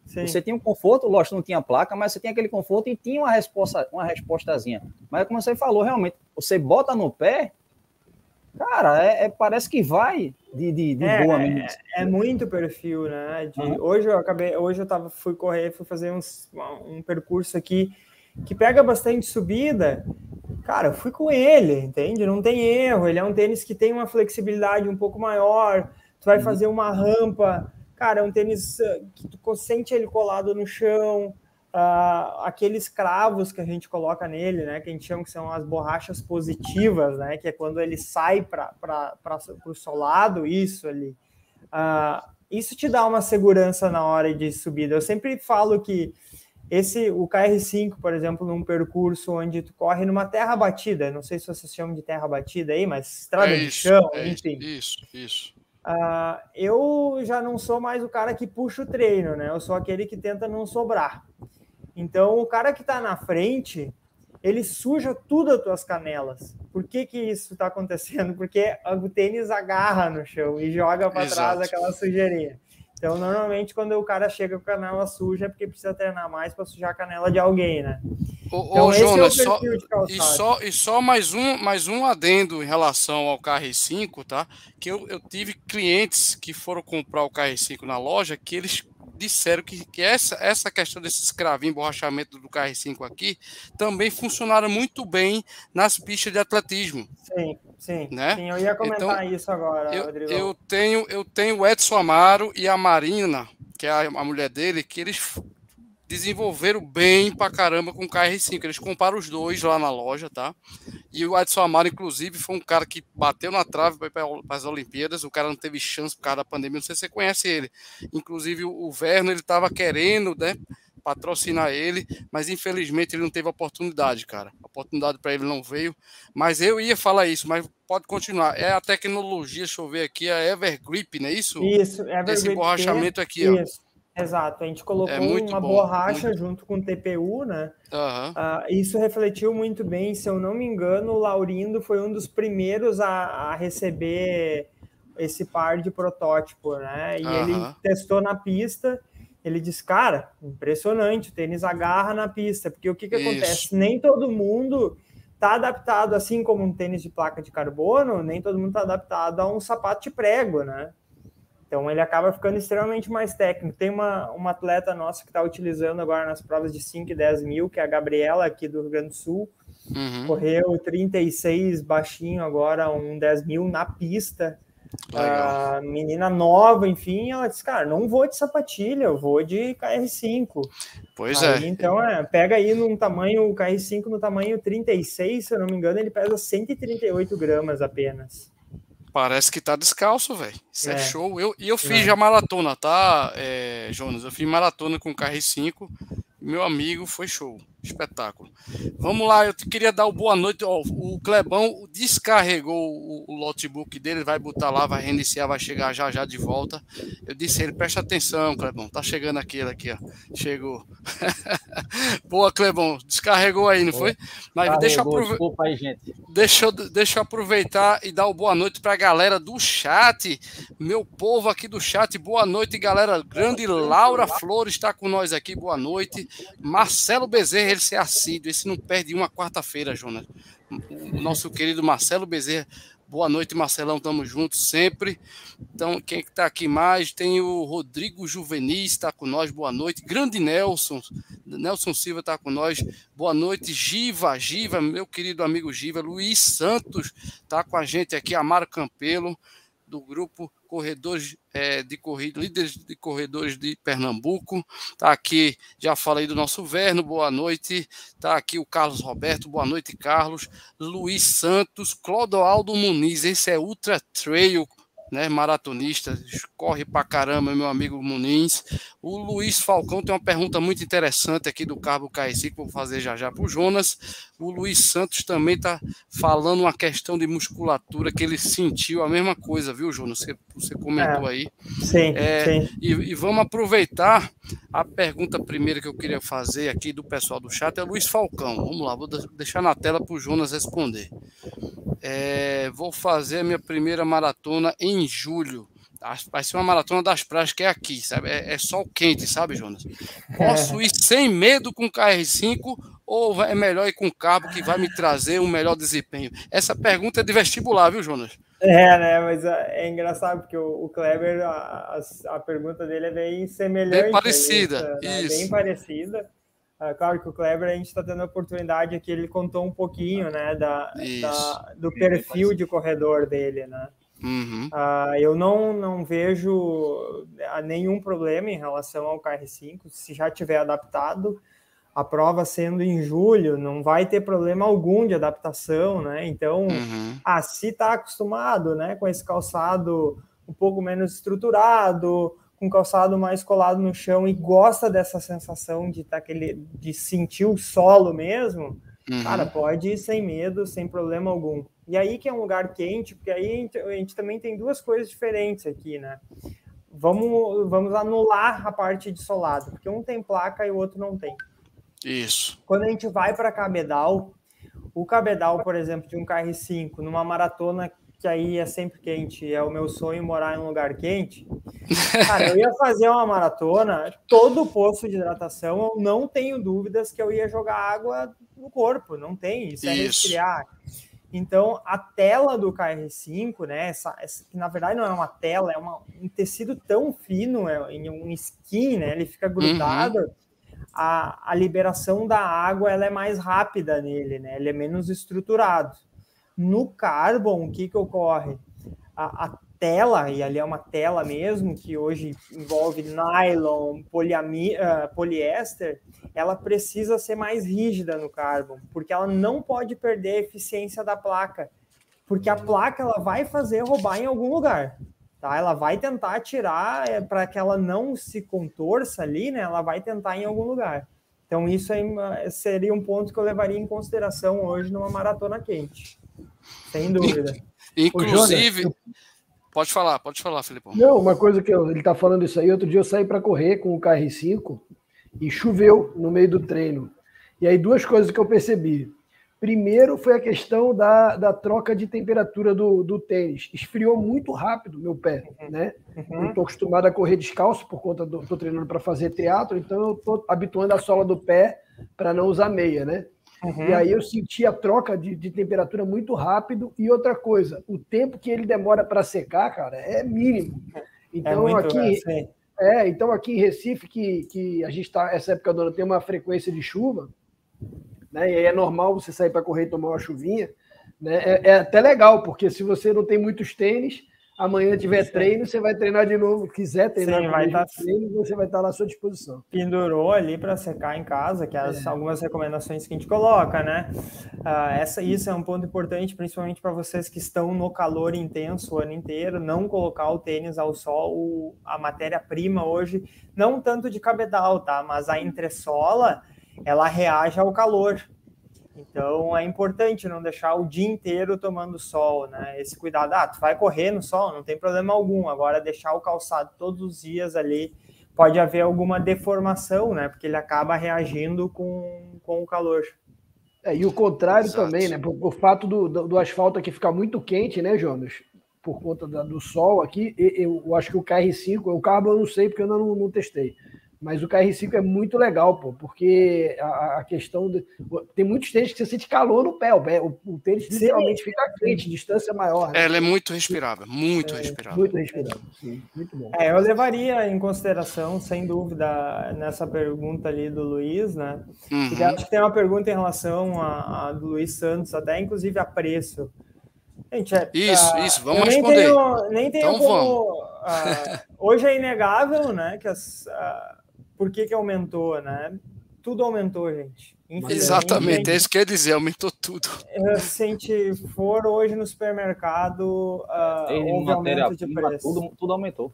Sim. Você tinha um conforto, lógico, não tinha placa, mas você tinha aquele conforto e tinha uma resposta, uma respostazinha. Mas como você falou, realmente, você bota no pé, Cara, é, é, parece que vai de, de, de é, boa mesmo. É, é, muito perfil, né? De, uhum. Hoje eu acabei, hoje eu tava, fui correr, fui fazer uns, um percurso aqui que pega bastante subida. Cara, eu fui com ele, entende? Não tem erro. Ele é um tênis que tem uma flexibilidade um pouco maior. Tu vai uhum. fazer uma rampa, cara, é um tênis ah, que tu sente ele colado no chão uh, aqueles cravos que a gente coloca nele, né, que a gente chama que são as borrachas positivas, né, que é quando ele sai para o solado, isso ali. Uh, isso te dá uma segurança na hora de subida. Eu sempre falo que esse o KR5, por exemplo, num percurso onde tu corre numa terra batida, não sei se vocês chamam de terra batida aí, mas estrada é de chão, é enfim. Isso, isso. Uh, eu já não sou mais o cara que puxa o treino, né? Eu sou aquele que tenta não sobrar. Então, o cara que está na frente, ele suja tudo as tuas canelas. Por que, que isso está acontecendo? Porque o tênis agarra no chão e joga para trás aquela sujeirinha. Então, normalmente, quando o cara chega com a canela suja, é porque precisa treinar mais para sujar a canela de alguém, né? Ô, então, ô Jonas, é só, e, só, e só mais um, mais um adendo em relação ao KR5, tá? Que eu, eu tive clientes que foram comprar o KR5 na loja que eles disseram que, que essa, essa questão desse escravinho, emborrachamento do KR5 aqui, também funcionaram muito bem nas pistas de atletismo. Sim, sim. Né? Sim, eu ia comentar então, isso agora, eu, Rodrigo. Eu tenho, eu tenho o Edson Amaro e a Marina, que é a, a mulher dele, que eles desenvolveram bem pra caramba com o KR5. Eles compraram os dois lá na loja, tá? E o Edson Amaro, inclusive, foi um cara que bateu na trave para as Olimpíadas. O cara não teve chance por causa da pandemia. Não sei se você conhece ele. Inclusive, o Verno, ele tava querendo, né? patrocinar ele, mas infelizmente ele não teve oportunidade, cara. A oportunidade para ele não veio. Mas eu ia falar isso, mas pode continuar. É a tecnologia, deixa eu ver aqui, a Evergrip, não é isso? Isso, Evergrip. Esse borrachamento aqui, ó. Exato, a gente colocou é uma bom, borracha muito... junto com o TPU, né? Uhum. Uh, isso refletiu muito bem, se eu não me engano, o Laurindo foi um dos primeiros a, a receber esse par de protótipo, né? E uhum. ele testou na pista, ele disse, cara, impressionante, o tênis agarra na pista, porque o que, que acontece? Nem todo mundo está adaptado, assim como um tênis de placa de carbono, nem todo mundo está adaptado a um sapato de prego, né? Então ele acaba ficando extremamente mais técnico. Tem uma, uma atleta nossa que está utilizando agora nas provas de 5 e 10 mil, que é a Gabriela, aqui do Rio Grande do Sul. Uhum. Correu 36 baixinho agora, um 10 mil na pista. A menina nova, enfim, ela disse, cara, não vou de sapatilha, eu vou de KR5. Pois aí, é. Então, é, pega aí num tamanho, o KR5 no tamanho 36, se eu não me engano, ele pesa 138 gramas apenas. Parece que tá descalço, velho. Isso é. é. show. Eu, e eu fiz é. já maratona, tá, é, Jonas? Eu fiz maratona com o KR5. Meu amigo, foi show espetáculo. Vamos lá, eu queria dar o boa noite. Ó, o Clebão descarregou o, o notebook dele, vai botar lá, vai reiniciar, vai chegar já já de volta. Eu disse ele, presta atenção, Clebão, tá chegando aquele aqui, ó. Chegou. Boa, Clebão, descarregou aí, não foi? Mas deixa eu, aprove... aí, gente. Deixa, eu, deixa eu aproveitar e dar o boa noite para a galera do chat, meu povo aqui do chat. Boa noite, galera. Grande Laura Flores está com nós aqui, boa noite. Marcelo Bezerra ele ser assíduo, esse não perde uma quarta-feira, Jonas. O nosso querido Marcelo Bezerra. Boa noite, Marcelão, tamo junto sempre. Então, quem está aqui mais? Tem o Rodrigo Juvenis, está com nós, boa noite. Grande Nelson, Nelson Silva está com nós, boa noite. Giva, Giva, meu querido amigo Giva. Luiz Santos está com a gente aqui, Amaro Campelo, do grupo Corredores é, de Corrida, líderes de corredores de Pernambuco. Está aqui, já falei do nosso Verno, boa noite. Está aqui o Carlos Roberto, boa noite, Carlos. Luiz Santos, Clodoaldo Muniz, esse é Ultra Trail né, maratonista, corre pra caramba, meu amigo Muniz. O Luiz Falcão tem uma pergunta muito interessante aqui do Carbo KS que vou fazer já já para o Jonas. O Luiz Santos também está falando uma questão de musculatura que ele sentiu a mesma coisa, viu, Jonas? Você, você comentou é, aí. Sim, é, sim. E, e, vamos aproveitar a pergunta primeira que eu queria fazer aqui do pessoal do chat é Luiz Falcão. Vamos lá, vou deixar na tela para o Jonas responder. É, vou fazer a minha primeira maratona em julho. Vai ser uma maratona das praias que é aqui, sabe? É, é sol quente, sabe, Jonas? Posso ir sem medo com KR5 ou é melhor ir com cabo que vai me trazer um melhor desempenho? Essa pergunta é de vestibular, viu, Jonas? É, né? Mas é, é engraçado porque o, o Kleber, a, a, pergunta dele é bem semelhante. Bem parecida, isso. Né? Bem parecida. Uh, claro que o Kleber a gente está tendo a oportunidade aqui, ele contou um pouquinho, né, da, da do perfil de corredor dele, né? Uhum. Uh, eu não, não vejo ah, nenhum problema em relação ao KR5, se já tiver adaptado, a prova sendo em julho, não vai ter problema algum de adaptação, né? Então, uhum. ah, se está acostumado, né, com esse calçado um pouco menos estruturado, com calçado mais colado no chão e gosta dessa sensação de tá aquele de sentir o solo mesmo, uhum. cara, pode ir sem medo, sem problema algum. E aí que é um lugar quente, porque aí a gente, a gente também tem duas coisas diferentes aqui, né? Vamos, vamos anular a parte de solado, porque um tem placa e o outro não tem. Isso. Quando a gente vai para Cabedal, o Cabedal, por exemplo, de um KR5, numa maratona que aí é sempre quente, é o meu sonho morar em um lugar quente. Cara, eu ia fazer uma maratona, todo o poço de hidratação, eu não tenho dúvidas que eu ia jogar água no corpo, não tem, isso, isso. é resfriar. Então, a tela do KR5, né, essa, essa, que na verdade não é uma tela, é uma, um tecido tão fino, é, em um skin, né, ele fica grudado, uhum. a, a liberação da água ela é mais rápida nele, né, ele é menos estruturado. No Carbon, o que, que ocorre? A, a, tela, e ali é uma tela mesmo, que hoje envolve nylon, poliami, uh, poliéster, ela precisa ser mais rígida no Carbon, porque ela não pode perder a eficiência da placa, porque a placa ela vai fazer roubar em algum lugar. Tá? Ela vai tentar tirar é, para que ela não se contorça ali, né? Ela vai tentar em algum lugar. Então, isso aí seria um ponto que eu levaria em consideração hoje numa maratona quente. Sem dúvida. Inclusive. Jonas, pode falar, pode falar, Felipe. Não, uma coisa que eu, ele está falando isso aí. Outro dia eu saí para correr com o KR5 e choveu no meio do treino. E aí, duas coisas que eu percebi. Primeiro foi a questão da, da troca de temperatura do, do tênis. Esfriou muito rápido meu pé, né? Uhum. Estou acostumado a correr descalço por conta do. Estou treinando para fazer teatro, então eu estou habituando a sola do pé para não usar meia, né? Uhum. E aí eu senti a troca de, de, temperatura muito rápido. E outra coisa, o tempo que ele demora para secar, cara, é mínimo. É então é aqui, é, então aqui em Recife, que, que a gente está, essa época do ano tem uma frequência de chuva, né? E aí é normal você sair para correr e tomar uma chuvinha. Né? É, é até legal, porque se você não tem muitos tênis, amanhã tiver treino, você vai treinar de novo. Quiser treinar Sim, vai tá... treino, você vai estar à sua disposição. Pendurou ali para secar em casa, que é, as, é. algumas recomendações que a gente coloca, né? Uh, essa, isso é um ponto importante, principalmente para vocês que estão no calor intenso o ano inteiro, não colocar o tênis ao sol, a matéria-prima hoje, não tanto de cabedal, tá? Mas a entressola, ela reage ao calor. Então é importante não deixar o dia inteiro tomando sol, né? Esse cuidado, ah, tu vai correr no sol, não tem problema algum. Agora deixar o calçado todos os dias ali pode haver alguma deformação, né? Porque ele acaba reagindo com, com o calor. É, e o contrário Exato. também, né? Por, por fato do, do, do, asfalto aqui ficar muito quente, né, Jonas? Por conta da, do sol aqui, eu, eu, acho que o KR5, o carbo eu não sei porque eu ainda não, não testei Mas o KR5 é muito legal, pô, porque a, a questão. De, tem muitos tênis que você sente calor no pé. O, pé, o, o tênis sim, literalmente fica quente, distância maior. Né? Ela é muito respirável, muito é, respirável. Muito respirável, sim. Muito bom. É, eu levaria em consideração, sem dúvida, nessa pergunta ali do Luiz, né? Uhum. Acho que tem uma pergunta em relação a, a do Luiz Santos, até inclusive a preço. Gente, é, isso, uh, isso, vamos responder. Tenho, nem tenho então, como. Uh, hoje é inegável, né? Que as, uh, por que, que aumentou, né? Tudo aumentou, gente. Exatamente, é isso que quer dizer, aumentou tudo. Se a gente for hoje no supermercado, uh, houve aumento de preço. Tudo, tudo aumentou.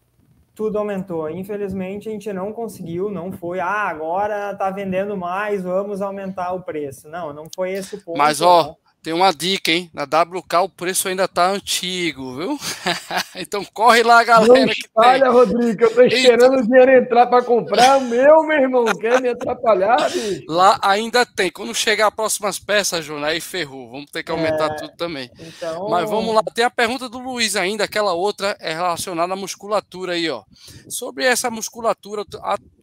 Tudo aumentou. Infelizmente, a gente não conseguiu, não foi, ah, agora tá vendendo mais, vamos aumentar o preço. Não, não foi esse o ponto. Mas, ó, né? Tem uma dica, hein? Na WK o preço ainda tá antigo, viu? então corre lá, galera. Espalha, Rodrigo, eu tô esperando o dinheiro entrar para comprar. Meu, meu irmão, quer me atrapalhar, bicho? Lá ainda tem. Quando chegar as próximas peças, Júnior, aí ferrou. Vamos ter que aumentar é... tudo também. Então... Mas vamos lá. Tem a pergunta do Luiz ainda, aquela outra é relacionada à musculatura aí, ó. Sobre essa musculatura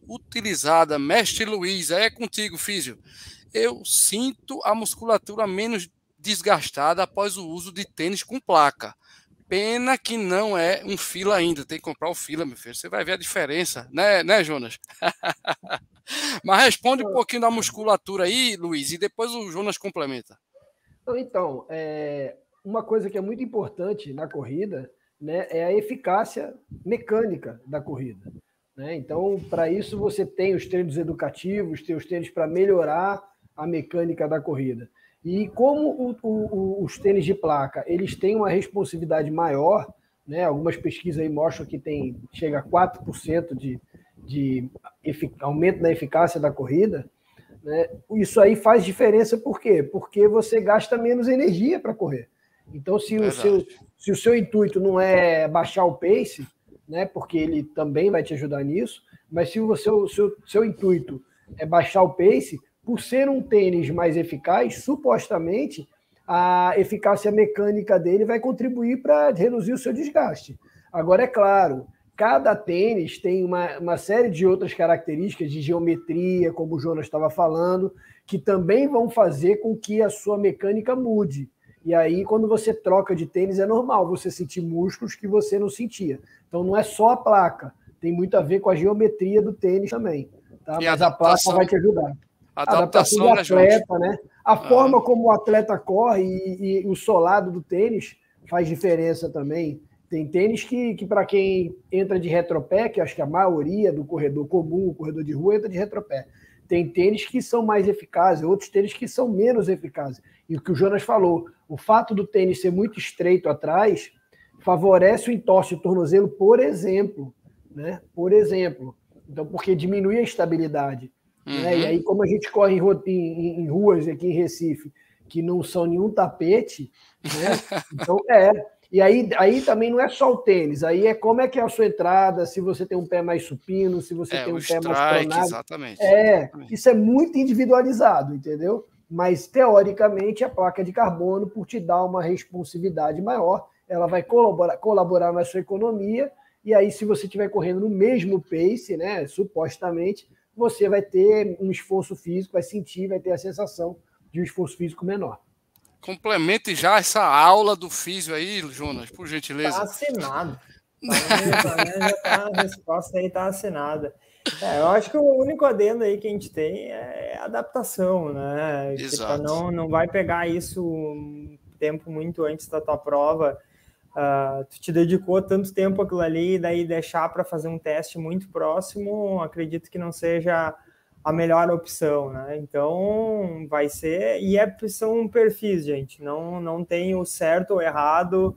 utilizada, mestre Luiz, aí é contigo, Físio. Eu sinto a musculatura menos desgastada após o uso de tênis com placa. Pena que não é um fila ainda, tem que comprar o fila, meu filho. Você vai ver a diferença, né, né Jonas? Mas responde um pouquinho da musculatura aí, Luiz, e depois o Jonas complementa. Então, é, uma coisa que é muito importante na corrida né, é a eficácia mecânica da corrida. Né? Então, para isso, você tem os treinos educativos, tem os treinos para melhorar a mecânica da corrida. E como o, o, os tênis de placa eles têm uma responsividade maior, né? algumas pesquisas aí mostram que tem, chega a 4% de, de aumento na eficácia da corrida, né? isso aí faz diferença por quê? Porque você gasta menos energia para correr. Então, se o, seu, se o seu intuito não é baixar o pace, né? porque ele também vai te ajudar nisso, mas se o seu, seu, seu intuito é baixar o pace, por ser um tênis mais eficaz, supostamente a eficácia mecânica dele vai contribuir para reduzir o seu desgaste. Agora, é claro, cada tênis tem uma, uma série de outras características de geometria, como o Jonas estava falando, que também vão fazer com que a sua mecânica mude. E aí, quando você troca de tênis, é normal você sentir músculos que você não sentia. Então, não é só a placa, tem muito a ver com a geometria do tênis também. Tá? Mas a placa vai te ajudar. Adaptação, adaptação do atleta, né? A ah. forma como o atleta corre e, e, o solado do tênis faz diferença também. Tem tênis que, que para quem entra de retropé, que acho que a maioria do corredor comum, o corredor de rua, entra de retropé. Tem tênis que são mais eficazes, outros tênis que são menos eficazes. E o que o Jonas falou, o fato do tênis ser muito estreito atrás favorece o entorse do tornozelo, por exemplo. Né? Por exemplo. Então, porque diminui a estabilidade. Uhum. Né? E aí, como a gente corre em, em, em, ruas aqui em Recife que não são nenhum tapete, né? então é. E aí, aí também não é só o tênis, aí é como é que é a sua entrada, se você tem um pé mais supino, se você é, tem um pé strike, mais pronado. Exatamente. É, exatamente. isso é muito individualizado, entendeu? Mas, teoricamente, a placa de carbono, por te dar uma responsividade maior, ela vai colaborar, colaborar na sua economia, e aí, se você estiver correndo no mesmo pace, né, supostamente, você vai ter um esforço físico, vai sentir, vai ter a sensação de um esforço físico menor. Complemente já essa aula do físio aí, Jonas, por gentileza. Está assinado. Tá, a resposta aí está assinada. É, eu acho que o único adendo aí que a gente tem é adaptação, né? Exato. Tipo, não, não vai pegar isso um tempo muito antes da tua prova Uh, tu te dedicou tanto tempo aquilo ali e daí deixar para fazer um teste muito próximo, acredito que não seja a melhor opção, né? Então vai ser e é são perfis, gente. Não não tem o certo ou errado.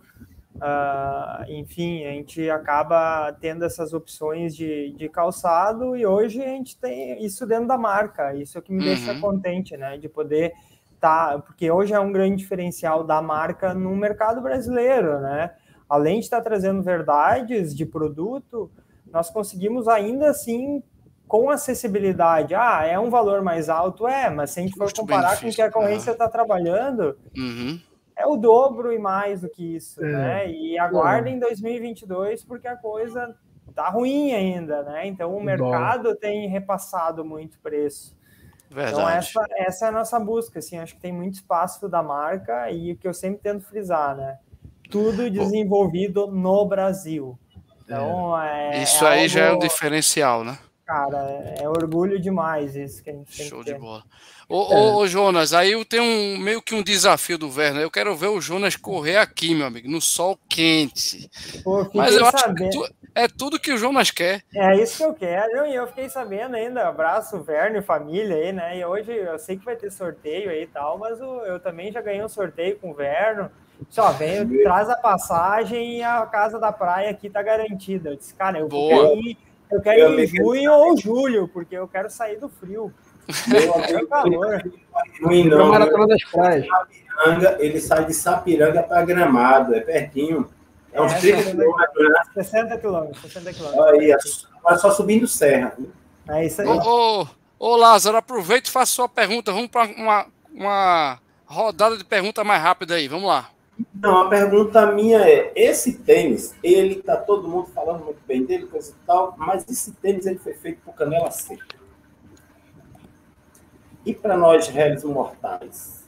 Uh, enfim, a gente acaba tendo essas opções de, de calçado e hoje a gente tem isso dentro da marca. Isso é que me uhum. deixa contente, né? De poder tá, porque hoje é um grande diferencial da marca no mercado brasileiro, né? Além de estar trazendo verdades de produto, nós conseguimos ainda assim com acessibilidade. Ah, é um valor mais alto, é, mas se a gente for comparar com o que a concorrência está trabalhando, uhum. é o dobro e mais do que isso, é. né? E aguardem é. 2022 porque a coisa tá ruim ainda, né? Então o mercado Bom. tem repassado muito preço. Então, Verdade. Então essa, essa é a nossa busca, assim, acho que tem muito espaço da marca e o que eu sempre tento frisar, né? Tudo desenvolvido no Brasil. Então, é. é isso é aí algo... já é um diferencial, né? Cara, é, é orgulho demais isso que a gente Show de bola. Ô, é. ô, Jonas, aí eu tenho um, meio que um desafio do Werner. Eu quero ver o Jonas correr aqui, meu amigo, no sol quente. Pô, Mas eu acho que tu, é tudo que o Jonas quer. É isso que eu quero. E eu fiquei sabendo ainda. Abraço, Werner, família aí, né? E hoje eu sei que vai ter sorteio aí e tal, mas eu, eu também já ganhei um sorteio com o Werner. Só vem, traz a passagem e a casa da praia aqui tá garantida. Eu disse, cara, eu Boa. quero ir, eu quero ir em junho ou julho, porque eu quero sair do frio. Meu calor. No Maratona das Praias. Ele sai de Sapiranga para Gramado, é pertinho. É uns é, 30 quilômetros, né? 60 quilômetros, 60 quilômetros. Aí, agora só subindo serra. É isso aí. Ô, ô, ô Lázaro, aproveita e faça sua pergunta. Vamos para uma, uma rodada de pergunta mais rápida aí. Vamos lá. Não, a pergunta minha é: esse tênis, ele tá todo mundo falando muito bem dele, coisa e tal, mas esse tênis ele foi feito por canela seca. E para nós réis mortais,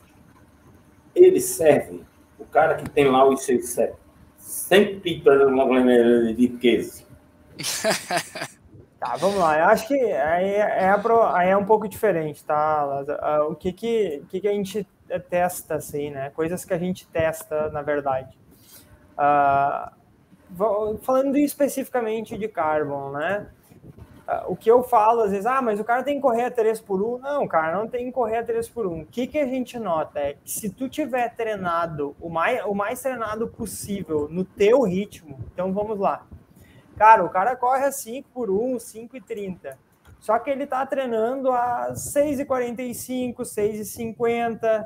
ele serve o cara que tem lá os seus 100 pipas de queso. Tá, vamos lá. Eu acho que aí é, aí é um pouco diferente, tá, ah, O que que, que que a gente testa, assim, né? Coisas que a gente testa, na verdade. Uh, falando especificamente de Carbon, né? O que eu falo às vezes, ah, mas o cara tem que correr a 3 por 1. Não, cara, não tem que correr a 3 por 1. O que, que a gente nota é que se tu tiver treinado o mais, o mais treinado possível no teu ritmo, então vamos lá. Cara, o cara corre a 5 por 1, 5 e 30. Só que ele tá treinando a 6,45, 6,50.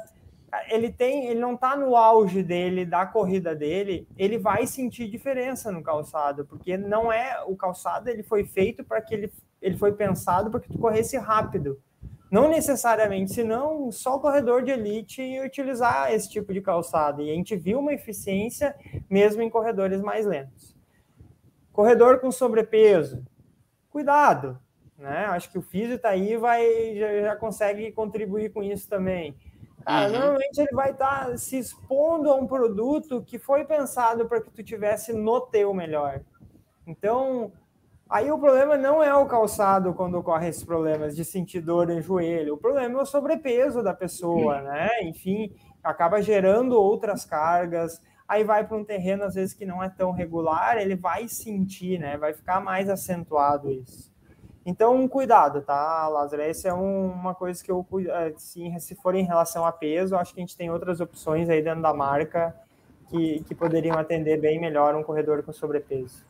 Ele tem, ele não tá no auge dele, da corrida dele, ele vai sentir diferença no calçado, porque não é o calçado, ele foi feito para que ele, ele foi pensado para que tu corresse rápido. Não necessariamente, senão só o corredor de elite utilizar esse tipo de calçado. E a gente viu uma eficiência mesmo em corredores mais lentos. Corredor com sobrepeso, cuidado, né? Acho que o físico tá aí vai já, já consegue contribuir com isso também. Cara, uhum. normalmente ele vai estar tá se expondo a um produto que foi pensado para que tu tivesse no teu melhor. Então, aí o problema não é o calçado quando ocorre esses problemas de sentir dor em joelho. O problema é o sobrepeso da pessoa, uhum. né? Enfim, acaba gerando outras cargas aí vai para um terreno às vezes que não é tão regular, ele vai sentir, né? Vai ficar mais acentuado isso. Então, cuidado, tá, Lázaro? Essa é um, uma coisa que eu, assim, se for em relação a peso, acho que a gente tem outras opções aí dentro da marca que, que poderiam atender bem melhor um corredor com sobrepeso.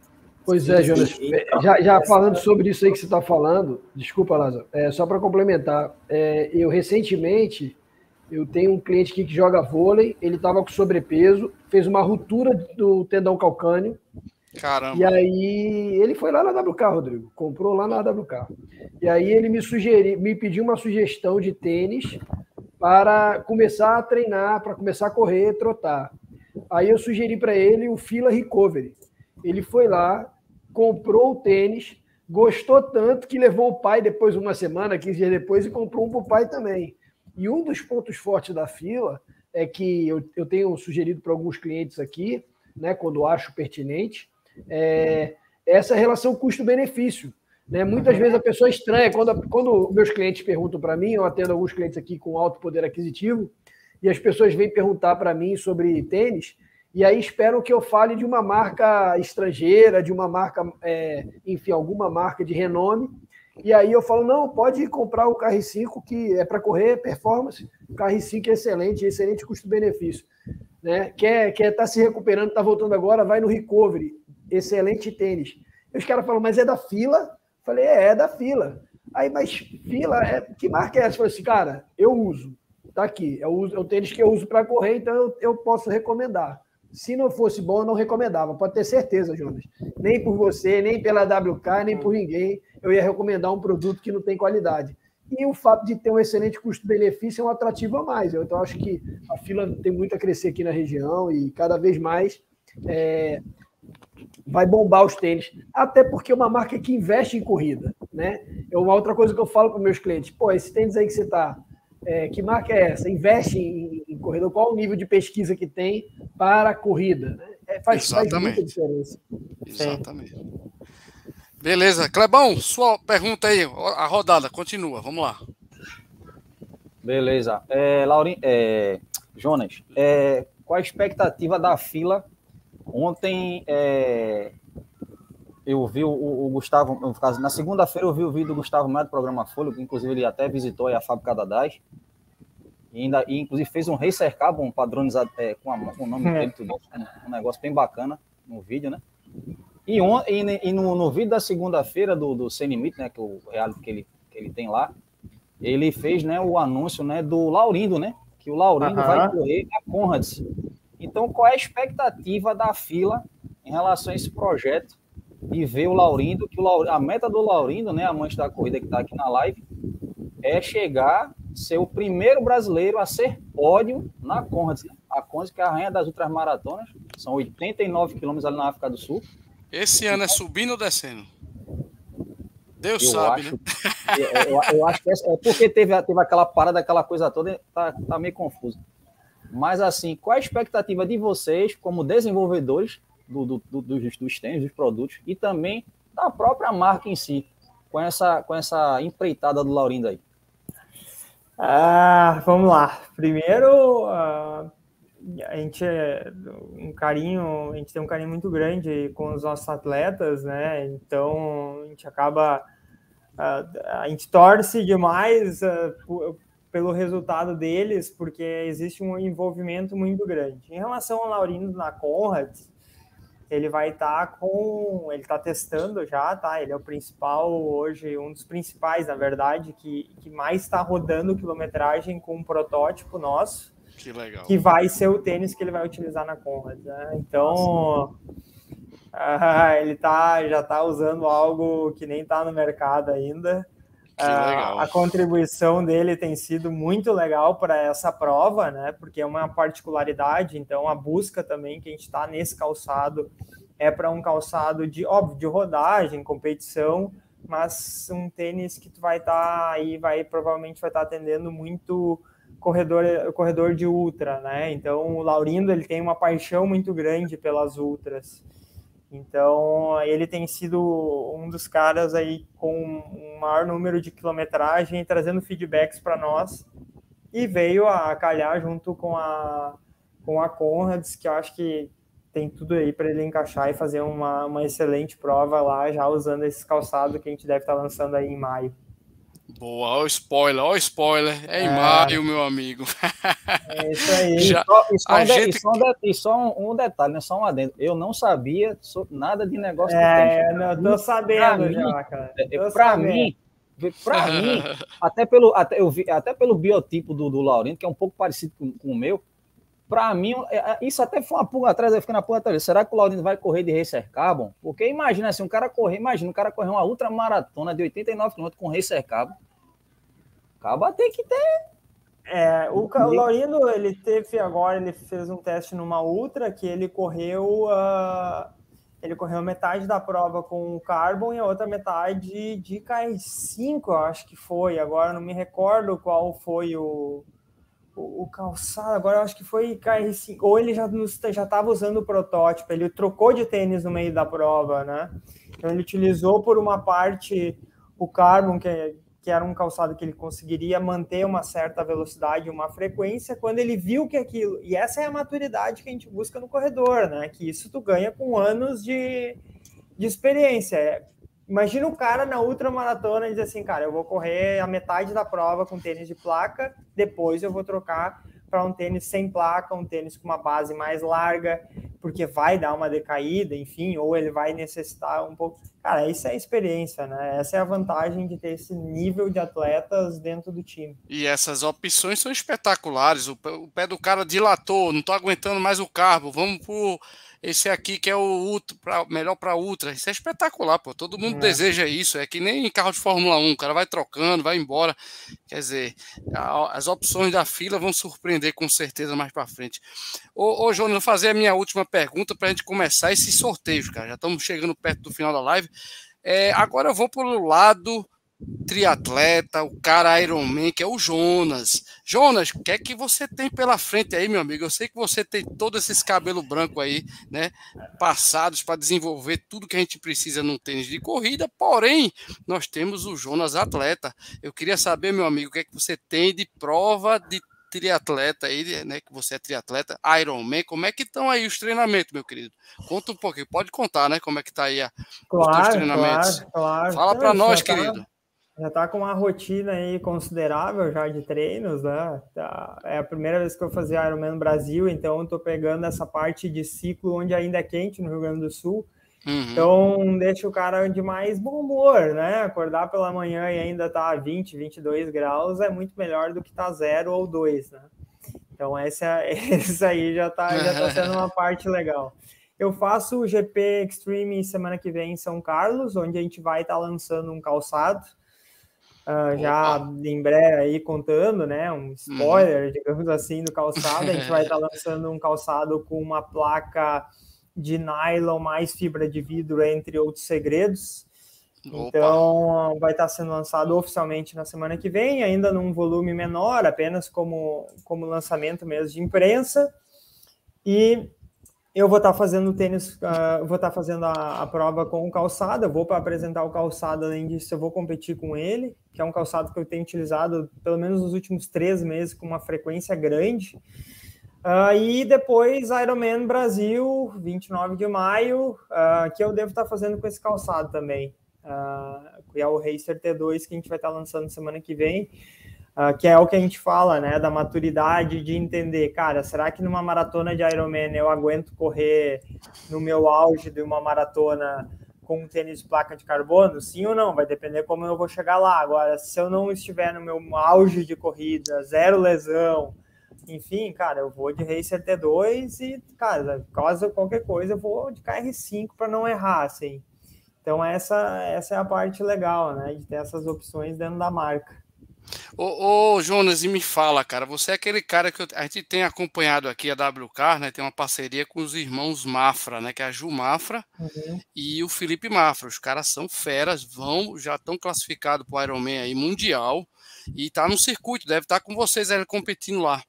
Pois é, Jonas. Já, já falando sobre isso aí que você está falando, desculpa, Lázaro, é, só para complementar, é, eu recentemente eu tenho um cliente aqui que joga vôlei, ele estava com sobrepeso, fez uma ruptura do tendão calcâneo. Caramba. E aí ele foi lá na WK, Rodrigo, comprou lá na WK. E aí ele me sugeriu, me pediu uma sugestão de tênis para começar a treinar, para começar a correr, trotar. Aí eu sugeri para ele o Fila Recovery. Ele foi lá, comprou o tênis, gostou tanto que levou o pai depois, uma semana, 15 dias depois, e comprou um para o pai também. E um dos pontos fortes da fila é que eu, eu tenho sugerido para alguns clientes aqui, né, quando acho pertinente, é essa relação custo-benefício. Né? Muitas vezes a pessoa estranha, quando, quando meus clientes perguntam para mim, eu atendo alguns clientes aqui com alto poder aquisitivo, e as pessoas vêm perguntar para mim sobre tênis, e aí esperam que eu fale de uma marca estrangeira, de uma marca, é, enfim, alguma marca de renome, e aí eu falo, não, pode comprar o KR5, que é para correr performance. O KR5 é excelente, excelente custo-benefício. Né? Quer estar quer tá se recuperando, está voltando agora, vai no recovery. Excelente tênis. E os caras falam, mas é da fila? Falei, é, é da fila. Aí, mas fila, é... que marca é essa? Falei assim, cara, eu uso. Tá aqui. Eu é o tênis que eu uso para correr, então eu, eu posso recomendar. Se não fosse bom, eu não recomendava. Pode ter certeza, Jonas. Nem por você, nem pela WK, nem por ninguém eu ia recomendar um produto que não tem qualidade. E o fato de ter um excelente custo-benefício é um atrativo a mais. Então, acho que a fila tem muito a crescer aqui na região e cada vez mais é, vai bombar os tênis, até porque é uma marca que investe em corrida, né? É uma outra coisa que eu falo para meus clientes, pô, esse tênis aí que você está, é, que marca é essa? Investe em, em, corrida, qual o nível de pesquisa que tem para a corrida, né? É, faz, faz, muita diferença. Exatamente. Beleza, Clebão, sua pergunta aí, a rodada continua, vamos lá. Beleza, é, Laurin, é, Jonas, é, qual a expectativa da fila Ontem é, eu vi o, o, Gustavo, no caso, na segunda-feira eu vi o vídeo do Gustavo Maia do programa Folha, que inclusive ele até visitou a fábrica da DAS. E, ainda, e inclusive fez um Racer Carbon padronizado é, com, a, com o nome é. dele, tudo, um, um negócio bem bacana no vídeo, né? E, on, e, e no, no, vídeo da segunda-feira do, do Sem Limite, né, que o reality que ele, que ele tem lá, ele fez né, o anúncio né, do Laurindo, né? Que o Laurindo uh -huh. vai correr a Conrads. Então, qual é a expectativa da fila em relação a esse projeto e ver o Laurindo, que o Laurindo, a meta do Laurindo, né, amante da corrida que está aqui na live, é chegar, ser o primeiro brasileiro a ser pódio na Conrads. A Conrads, que é a rainha das ultramaratonas, são 89 quilômetros ali na África do Sul. Esse ano é subindo ou descendo? Deus eu sabe, acho, né? Eu, eu, acho que é, é porque teve, teve aquela parada, aquela coisa toda, tá, tá meio confuso. Mas, assim, qual a expectativa de vocês, como desenvolvedores do, do, do, dos, dos tênis, dos produtos, e também da própria marca em si, com essa, com essa empreitada do Laurindo aí? Ah, vamos lá. Primeiro, uh, a gente é um carinho, a gente tem um carinho muito grande com os nossos atletas, né? Então a gente acaba, uh, a gente torce demais uh, pelo resultado deles, porque existe um envolvimento muito grande. Em relação ao Laurindo na Conrad, ele vai estar tá com, ele está testando já, tá? Ele é o principal hoje, um dos principais, na verdade, que, que mais está rodando quilometragem com um protótipo nosso. Que legal. Que vai ser o tênis que ele vai utilizar na Conrad. Né? Então, uh, ele tá, já está usando algo que nem está no mercado ainda. Uh, a contribuição dele tem sido muito legal para essa prova, né? Porque é uma particularidade, então a busca também que a gente está nesse calçado é para um calçado de óbvio de rodagem, competição, mas um tênis que tu vai estar tá aí, vai provavelmente vai estar tá atendendo muito corredor corredor de ultra, né? Então o Laurindo ele tem uma paixão muito grande pelas ultras. Então, ele tem sido um dos caras aí com um maior número de quilometragem, trazendo feedbacks para nós. E veio a calhar junto com a, com a Conrads, que eu acho que tem tudo aí para ele encaixar e fazer uma, uma excelente prova lá, já usando esse calçado que a gente deve estar tá lançando aí em maio. Boa, o spoiler, o spoiler. É em é. maio, meu amigo. É isso aí. Já, e só, e só, um, gente... só, um, e só um, um, detalhe, né? Só um adendo. Eu não sabia nada de negócio é, não, tô sabendo já, cara. Para mim, para mim, até pelo, até, eu vi, até pelo biotipo do, do Laurindo, que é um pouco parecido com, com o meu, para mim, é, é, isso até foi uma pulga atrás, eu fiquei na pulga atrás. Será que o Laurindo vai correr de Racer Carbon? Porque imagina assim, um cara correr, imagina um cara correr uma ultramaratona de 89 km com Racer Carbon. Acaba tem que ter. É, o, o Laurindo, ele teve agora, ele fez um teste numa ultra que ele correu. Uh, ele correu metade da prova com o Carbon e a outra metade de KR5, eu acho que foi. Agora não me recordo qual foi o, o, calçado, agora eu acho que foi KR5, ou ele já estava usando o protótipo, ele trocou de tênis no meio da prova, né? Então ele utilizou por uma parte o Carbon, que, que era um calçado que ele conseguiria manter uma certa velocidade, uma frequência, quando ele viu que aquilo. E essa é a maturidade que a gente busca no corredor, né? Que isso tu ganha com anos de, de experiência. Imagina o cara na ultramaratona dizer assim, cara, eu vou correr a metade da prova com tênis de placa, depois eu vou trocar para um tênis sem placa, um tênis com uma base mais larga, porque vai dar uma decaída, enfim, ou ele vai necessitar um pouco. Cara, isso é experiência, né? Essa é a vantagem de ter esse nível de atletas dentro do time. E essas opções são espetaculares. O pé do cara dilatou, não tô aguentando mais o carbo, vamos por esse aqui que é o ultra, pra, melhor para ultra. Isso é espetacular, pô. Todo mundo é. deseja isso. É que nem em carro de Fórmula 1, o cara vai trocando, vai embora. Quer dizer, a, as opções da fila vão surpreender com certeza mais para frente. Ô, ô Jonas, vou fazer a minha última pergunta para a gente começar esse sorteio, cara. Já estamos chegando perto do final da live. É, agora eu vou para o lado triatleta, o cara Ironman, que é o Jonas. Jonas, o que é que você tem pela frente aí, meu amigo? Eu sei que você tem todos esses cabelos brancos aí, né? Passados para desenvolver tudo que a gente precisa num tênis de corrida, porém, nós temos o Jonas atleta. Eu queria saber, meu amigo, o que é que você tem de prova de triatleta aí, né? Que você é triatleta, Ironman, como é que estão aí os treinamentos, meu querido? Conta um pouquinho, pode contar, né? Como é que tá aí a, claro, os treinamentos. Claro, claro. Fala para nós, tá querido. Já tá com uma rotina aí considerável já de treinos, né? Tá, é a primeira vez que eu fazia Ironman no Brasil, então tô pegando essa parte de ciclo onde ainda é quente no Rio Grande do Sul. Uhum. Então, deixa o cara de mais bom humor, né? Acordar pela manhã e ainda tá 20, 22 graus é muito melhor do que tá zero ou dois, né? Então, essa, essa aí já tá, já tá sendo uma parte legal. Eu faço o GP Extreme semana que vem em São Carlos, onde a gente vai estar tá lançando um calçado Uh, já em breve aí contando, né? Um uhum. spoiler, uhum. digamos assim, do calçado. A gente vai estar tá lançando um calçado com uma placa de nylon mais fibra de vidro, entre outros segredos. Opa. Então, vai estar tá sendo lançado oficialmente na semana que vem, ainda num volume menor, apenas como, como lançamento mesmo de imprensa. E eu vou estar fazendo tênis, uh, vou estar fazendo a, a, prova com o calçado, eu vou para apresentar o calçado, além disso eu vou competir com ele, que é um calçado que eu tenho utilizado pelo menos nos últimos três meses com uma frequência grande. Uh, e depois Ironman Brasil, 29 de maio, uh, que eu devo estar fazendo com esse calçado também, que é o Racer T2 que a gente vai estar lançando semana que vem. Uh, que é o que a gente fala, né, da maturidade de entender, cara, será que numa maratona de Ironman eu aguento correr no meu auge de uma maratona com um tênis de placa de carbono? Sim ou não? Vai depender como eu vou chegar lá. Agora, se eu não estiver no meu auge de corrida, zero lesão, enfim, cara, eu vou de Racer T2 e, cara, caso qualquer coisa, eu vou de KR5 para não errar, assim. Então, essa, essa é a parte legal, né, de ter essas opções dentro da marca. Ô, ô, Jonas, e me fala, cara, você é aquele cara que eu, a gente tem acompanhado aqui a WK, né? Tem uma parceria com os irmãos Mafra, né? Que é a Ju Mafra uhum. e o Felipe Mafra. Os caras são feras, vão, já estão classificados para o Ironman aí mundial e tá no circuito, deve estar tá com vocês aí competindo lá.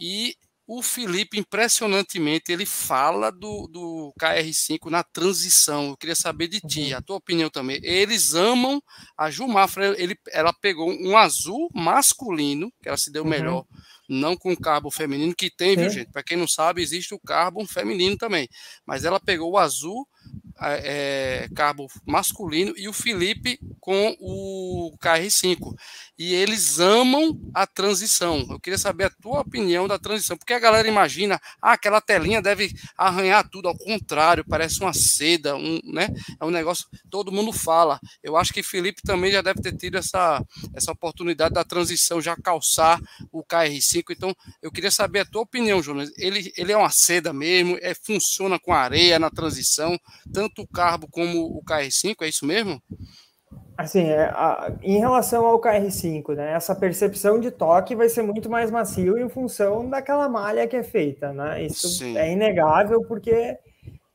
E o Felipe, impressionantemente, ele fala do, do KR5 na transição. Eu queria saber de ti, uhum. a tua opinião também. Eles amam a Jumafra, ele, ela pegou um azul masculino, que ela se deu uhum. melhor, não com carbo feminino, que tem, viu, gente? Para quem não sabe, existe o carbo feminino também. Mas ela pegou o azul é, carbo masculino e o Felipe com o KR5. E eles amam a transição. Eu queria saber a tua opinião da transição, porque a galera imagina, ah, aquela telinha deve arranhar tudo, ao contrário, parece uma seda, um, né? É um negócio, todo mundo fala. Eu acho que Felipe também já deve ter tido essa, essa oportunidade da transição, já calçar o KR5. Então, eu queria saber a tua opinião, Jonas. Ele, ele é uma seda mesmo, é, funciona com areia na transição, tanto o carbo como o KR5, é isso mesmo? Assim, é, a, em relação ao KR5, né, essa percepção de toque vai ser muito mais macio em função daquela malha que é feita, né? Isso Sim. é inegável porque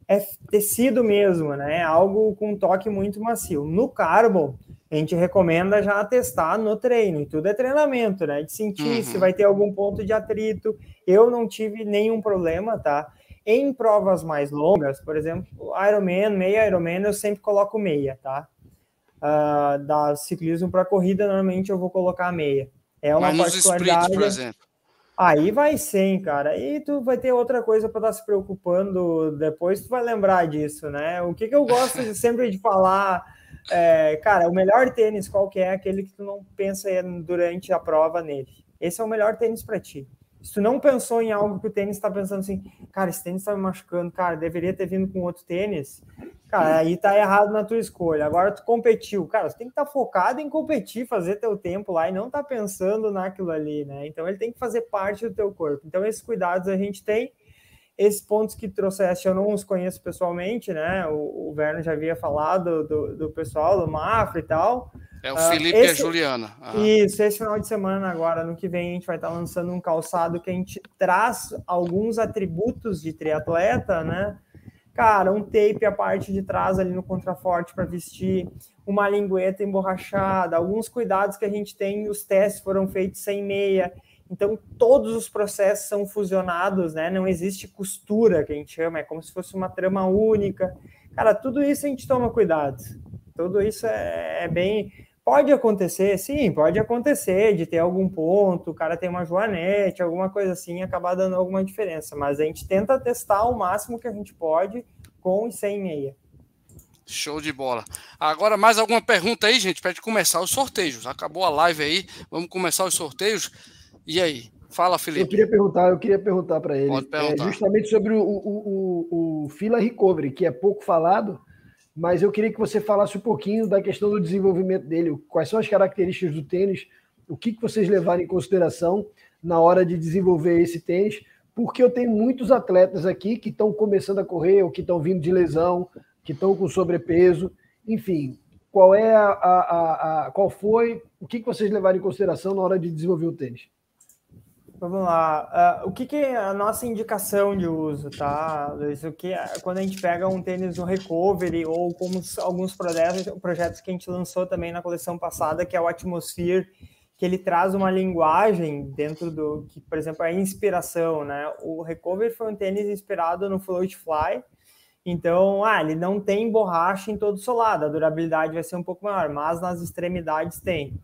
é tecido mesmo, né? Algo com toque muito macio. No Carbon, a gente recomenda já testar no treino, e tudo é treinamento, né? De sentir uhum. se vai ter algum ponto de atrito. Eu não tive nenhum problema, tá? Em provas mais longas, por exemplo, Ironman, meia Ironman, eu sempre coloco meia, tá? uh, da ciclismo para corrida, normalmente eu vou colocar meia. É uma Mas particularidade. Exemplo. Aí vai sim, cara. E tu vai ter outra coisa para estar tá se preocupando depois, tu vai lembrar disso, né? O que, que eu gosto de, sempre de falar, é, cara, o melhor tênis qual que é aquele que tu não pensa durante a prova nele. Esse é o melhor tênis para ti. Se tu não pensou em algo que o tênis está pensando assim, cara, esse tênis está me machucando, cara, deveria ter vindo com outro tênis, cara, aí tá errado na tua escolha. Agora tu competiu, cara, você tem que estar tá focado em competir, fazer teu tempo lá e não tá pensando naquilo ali, né? Então ele tem que fazer parte do teu corpo. Então esses cuidados a gente tem. Esses pontos que trouxeste eu não os conheço pessoalmente, né? O, o Verno já havia falado do, do pessoal, do Mafra e tal. É o ah, Felipe uh, esse, e a Juliana. Isso, esse final de semana agora, no que vem, a gente vai estar lançando um calçado que a gente traz alguns atributos de triatleta, né? Cara, um tape a parte de trás ali no contraforte para vestir, uma lingueta emborrachada, alguns cuidados que a gente tem, os testes foram feitos sem meia. Então, todos os processos são fusionados, né? Não existe costura, que a gente chama, é como se fosse uma trama única. Cara, tudo isso a gente toma cuidado. Tudo isso é, é bem Pode acontecer, sim, pode acontecer de ter algum ponto, o cara tem uma joanete, alguma coisa assim, acabar dando alguma diferença, mas a gente tenta testar o máximo que a gente pode com e sem meia. Show de bola. Agora, mais alguma pergunta aí, gente, gente começar os sorteios. Acabou a live aí, vamos começar os sorteios. E aí? Fala, Felipe. Eu queria perguntar, eu queria perguntar para ele. É, justamente sobre o, o, o, o Fila Recovery, que é pouco falado, mas eu queria que você falasse um pouquinho da questão do desenvolvimento dele. Quais são as características do tênis? O que, que vocês levaram em consideração na hora de desenvolver esse tênis? Porque eu tenho muitos atletas aqui que estão começando a correr, ou que estão vindo de lesão, que estão com sobrepeso. Enfim, qual é a, a, a, a qual foi o que, que vocês levaram em consideração na hora de desenvolver o tênis? Vamos lá. Uh, o que, que, é a nossa indicação de uso, tá, Luiz? O que é, quando a gente pega um tênis no recovery ou como alguns projetos, projetos que a gente lançou também na coleção passada, que é o Atmosphere, que ele traz uma linguagem dentro do que, por exemplo, é inspiração, né? O recovery foi um tênis inspirado no Float Fly. Então, ah, ele não tem borracha em todo o solado, a durabilidade vai ser um pouco maior, mas nas extremidades tem.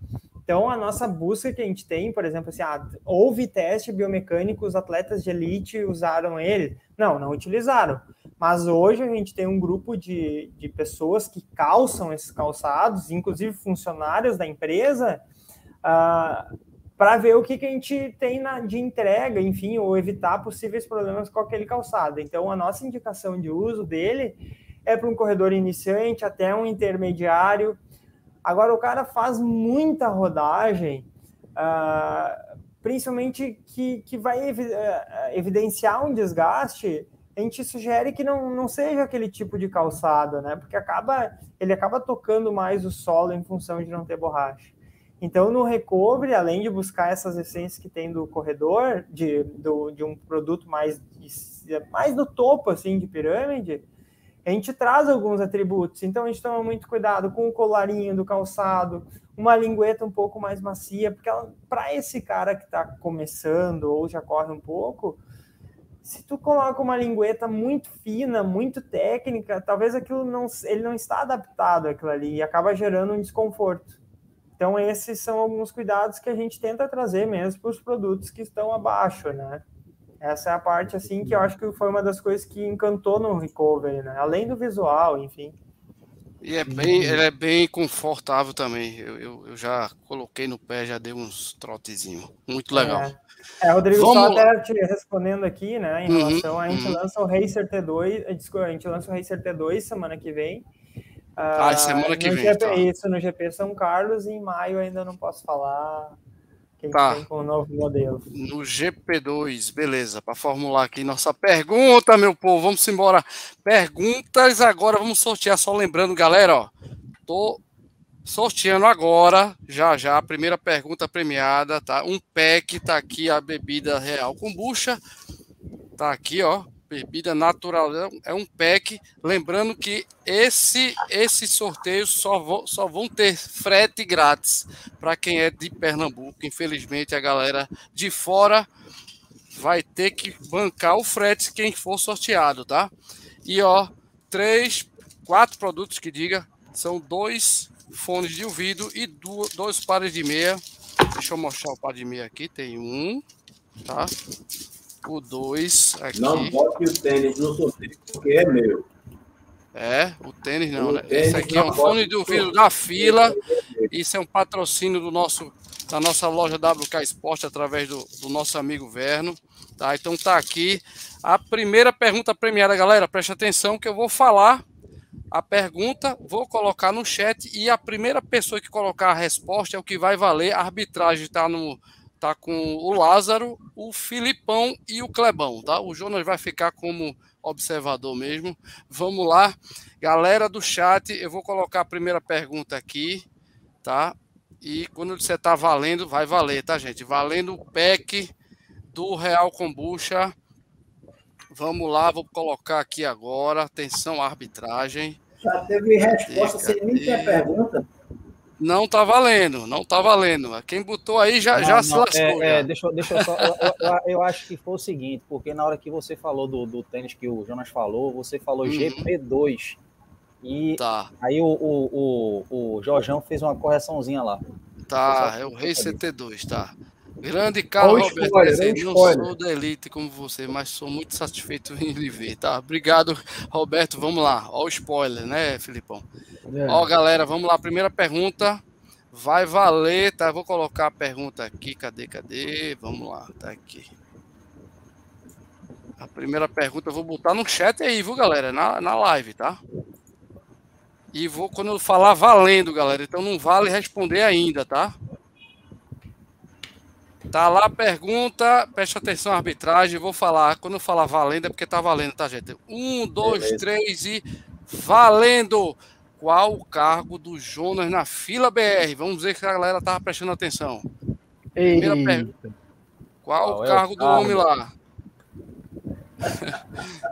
Então, a nossa busca que a gente tem, por exemplo, assim, ah, houve teste biomecânico, os atletas de elite usaram ele? Não, não utilizaram. Mas hoje a gente tem um grupo de, de pessoas que calçam esses calçados, inclusive funcionários da empresa, ah, para ver o que, que a gente tem na, de entrega, enfim, ou evitar possíveis problemas com aquele calçado. Então, a nossa indicação de uso dele é para um corredor iniciante até um intermediário, Agora, o cara faz muita rodagem, uh, principalmente que, que vai ev uh, evidenciar um desgaste. A gente sugere que não, não seja aquele tipo de calçado, né? Porque acaba, ele acaba tocando mais o solo em função de não ter borracha. Então, no recovery, além de buscar essas essências que tem do corredor, de, do, de um produto mais, mais do topo, assim, de pirâmide, a gente traz alguns atributos, então a gente toma muito cuidado com o colarinho do calçado, uma lingueta um pouco mais macia, porque para esse cara que está começando ou já corre um pouco, se tu coloca uma lingueta muito fina, muito técnica, talvez aquilo não ele não está adaptado àquilo ali e acaba gerando um desconforto. Então esses são alguns cuidados que a gente tenta trazer mesmo para os produtos que estão abaixo, né? Essa é a parte assim que eu acho que foi uma das coisas que encantou no Recovery, né? Além do visual, enfim. E é bem, ele é bem confortável também. Eu, eu, eu, já coloquei no pé, já dei uns trotezinhos. Muito legal. É, é Rodrigo, Vamos... só até te respondendo aqui, né? Em uhum, relação, a gente uhum. lança o Racer T2, eh, desculpa, a gente lança o Racer T2 semana que vem. Ah, uh, semana que vem. GP, tá. Isso, no GP São Carlos, e em maio ainda não posso falar quem tá. tem com o novo modelo. No GP2, beleza. Para formular aqui nossa pergunta, meu povo, vamos embora. Perguntas agora, vamos sortear. Só lembrando, galera, ó, tô sorteando agora, já já, a primeira pergunta premiada, tá? Um pack, tá aqui a bebida Real Kombucha, tá aqui, ó bebida natural é um pack. Lembrando que esse esse sorteio só, vão, só vão ter frete grátis para quem é de Pernambuco. Infelizmente, a galera de fora vai ter que bancar o frete quem for sorteado, tá? E ó, três, quatro produtos que diga são dois fones de ouvido e dois pares de meia. Deixa eu mostrar o par de meia aqui. Tem um, tá? O 2 aqui. Não bote o tênis no sorteio, porque é meu. É, o tênis não, o né? Tênis Esse aqui é um fone de ouvido da fila. Isso é um patrocínio do nosso, da nossa loja WK Esporte através do, do nosso amigo Verno. Tá? Então tá aqui a primeira pergunta premiada, galera. Preste atenção que eu vou falar a pergunta, vou colocar no chat e a primeira pessoa que colocar a resposta é o que vai valer. A arbitragem está no, tá com o Lázaro, o Filipão e o Clebão, tá? O Jonas vai ficar como observador mesmo. Vamos lá, galera do chat, eu vou colocar a primeira pergunta aqui, tá? E quando você tá valendo, vai valer, tá, gente? Valendo o PEC do Real Combucha. Vamos lá, vou colocar aqui agora. Atenção, arbitragem. Já teve resposta sem nem ter pergunta. Não tá valendo, não tá valendo. Quem botou aí já, não, já não, se lascou. É, é, deixa, deixa eu só. eu, eu, eu, acho que foi o seguinte, porque na hora que você falou do, do tênis que o Jonas falou, você falou uhum. GP2. E tá. aí o, o, o, o Jorjão fez uma correçãozinha lá. Tá, é o Rei CT2, tá. Grande Carlos Roberto, spoiler, não sou da elite como você, mas sou muito satisfeito em lhe ver, tá? Obrigado, Roberto. Vamos lá. Ó o spoiler, né, Filipão? É. Ó, galera, vamos lá. Primeira pergunta vai valer, tá? Vou colocar a pergunta aqui. Cadê, cadê? Vamos lá, tá aqui. A primeira pergunta eu vou botar no chat aí, viu, galera? Na, na live, tá? E vou, quando eu falar valendo, galera, então não vale responder ainda, tá? Tá lá a pergunta, preste atenção à arbitragem, vou falar, quando eu falar valendo é porque tá valendo, tá, gente? Um, dois, Beleza. três e valendo! Qual o cargo do Jonas na fila BR? Vamos ver que a galera tava prestando atenção. Primeira pergunta. Qual, Qual o cargo é o do homem lá?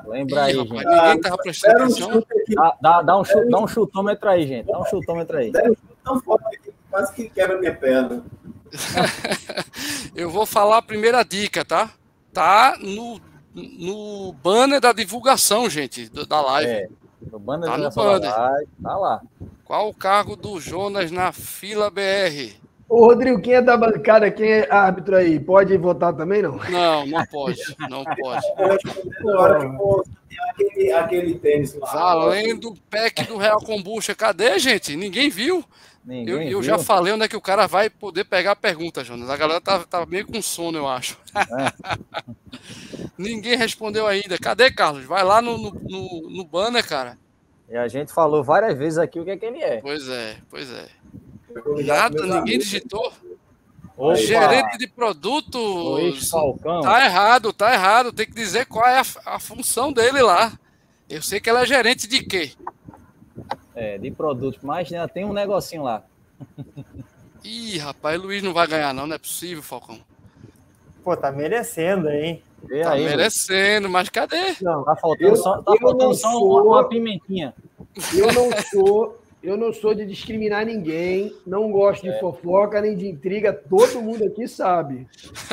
Lembra aí, rapaz, gente. Ninguém tava prestando atenção. Dá, dá, dá, um chute, dá um chutômetro aí, gente. Dá um chutômetro aí. Tão forte que quase que quebra minha perna. eu vou falar a primeira dica, tá? Tá no, no banner da divulgação, gente, da live. É, no banner tá da divulgação da live, tá lá. Qual o cargo do Jonas na fila BR? Ô, Rodrigo, quem é da bancada, quem é árbitro aí, pode votar também, não? Não, não pode, não pode. aquele, aquele tênis lá. Valendo o pack do Real Combucha, cadê, gente? Ninguém viu? eu, eu já falei onde é que o cara vai poder pegar a pergunta, Jonas. A galera tá, tá meio com sono, eu acho. É. Ninguém respondeu ainda. Cadê, Carlos? Vai lá no, no, no, banner, cara. E a gente falou várias vezes aqui o que é que ele é. Pois é, pois é. Nada, ninguém digitou. Opa. Gerente de produtos. Falcão. Tá errado, tá errado. Tem que dizer qual é a, a função dele lá. Eu sei que ela é gerente de quê? É, de produtos, mas né, tem um negocinho lá. Ih, rapaz, Luiz não vai ganhar, não, não é possível, Falcão. Pô, tá merecendo, hein? tá aí, merecendo, mas cadê? Não, tá faltando eu, só, tá faltando só sou, uma pimentinha. Eu não sou, eu não sou de discriminar ninguém, não gosto de é. fofoca nem de intriga, todo mundo aqui sabe.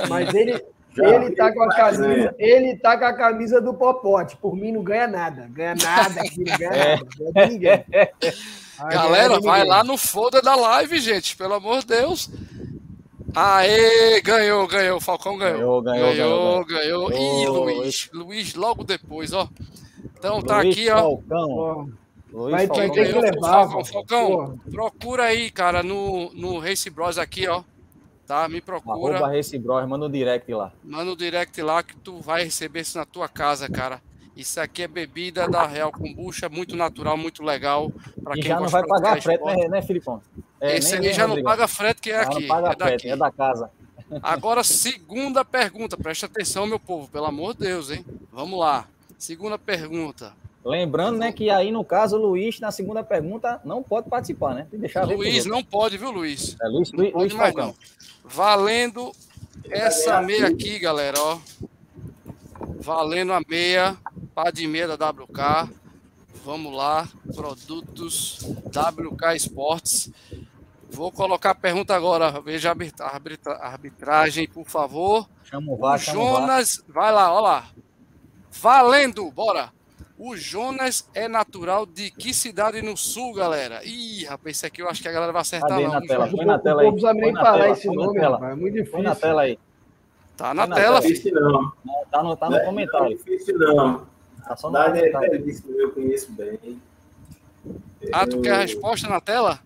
Mas ele, ele tá com a camisa, ele tá com a camisa do Popote. Por mim não ganha nada. Ganha nada aqui, não ganha é. nada. Ganha de ninguém. Galera, vai lá no foda da live, gente. Pelo amor de Deus. Aê, ganhou, ganhou. Falcão ganhou. Ganhou, ganhou. Ganhou, ganhou. ganhou. Ih, Luiz. Luiz logo depois, ó. Então tá Luiz aqui, ó. Falcão. Luiz vai, Falcão. vai ter que levar. Falcão, Falcão procura aí, cara, no, no Race Bros aqui, ó tá? Me procura. Arroba Race Bros, manda o um direct lá. Manda o um direct lá que tu vai receber isso na tua casa, cara. Isso aqui é bebida da Real Kombucha, muito natural, muito legal. Pra e quem já não vai pagar frete, né, né, Filipão? É, Esse aí já não paga frete, que é já aqui. Não paga é frete, é da casa. Agora, segunda pergunta, presta atenção, meu povo, pelo amor de Deus, hein? Vamos lá. Segunda pergunta. Lembrando, né, que aí no caso o Luiz, na segunda pergunta, não pode participar, né? Tem deixar Luiz, não pode, viu, Luiz? É, Luiz, não Luiz, Luiz mais, não. Valendo essa meia aqui, galera, ó. Valendo a meia, pá de meia da WK. Vamos lá, produtos WK Esportes. Vou colocar a pergunta agora. Veja a arbitragem, por favor. Chama o VAR, Jonas, vai lá, ó lá. Valendo, bora. O Jonas é natural de que cidade no sul, galera? Ih, rapaz, esse aqui eu acho que a galera vai acertar Cadê na tela? Põe na tela aí. Não precisa nem parar esse nome, rapaz. É muito difícil. Põe na tela aí. Tá na, na tela, filho. Não. Tá no, tá no não, comentário. Não é difícil, não. Tá só comentário. É, eu conheço bem. Ah, tu quer a resposta na tela?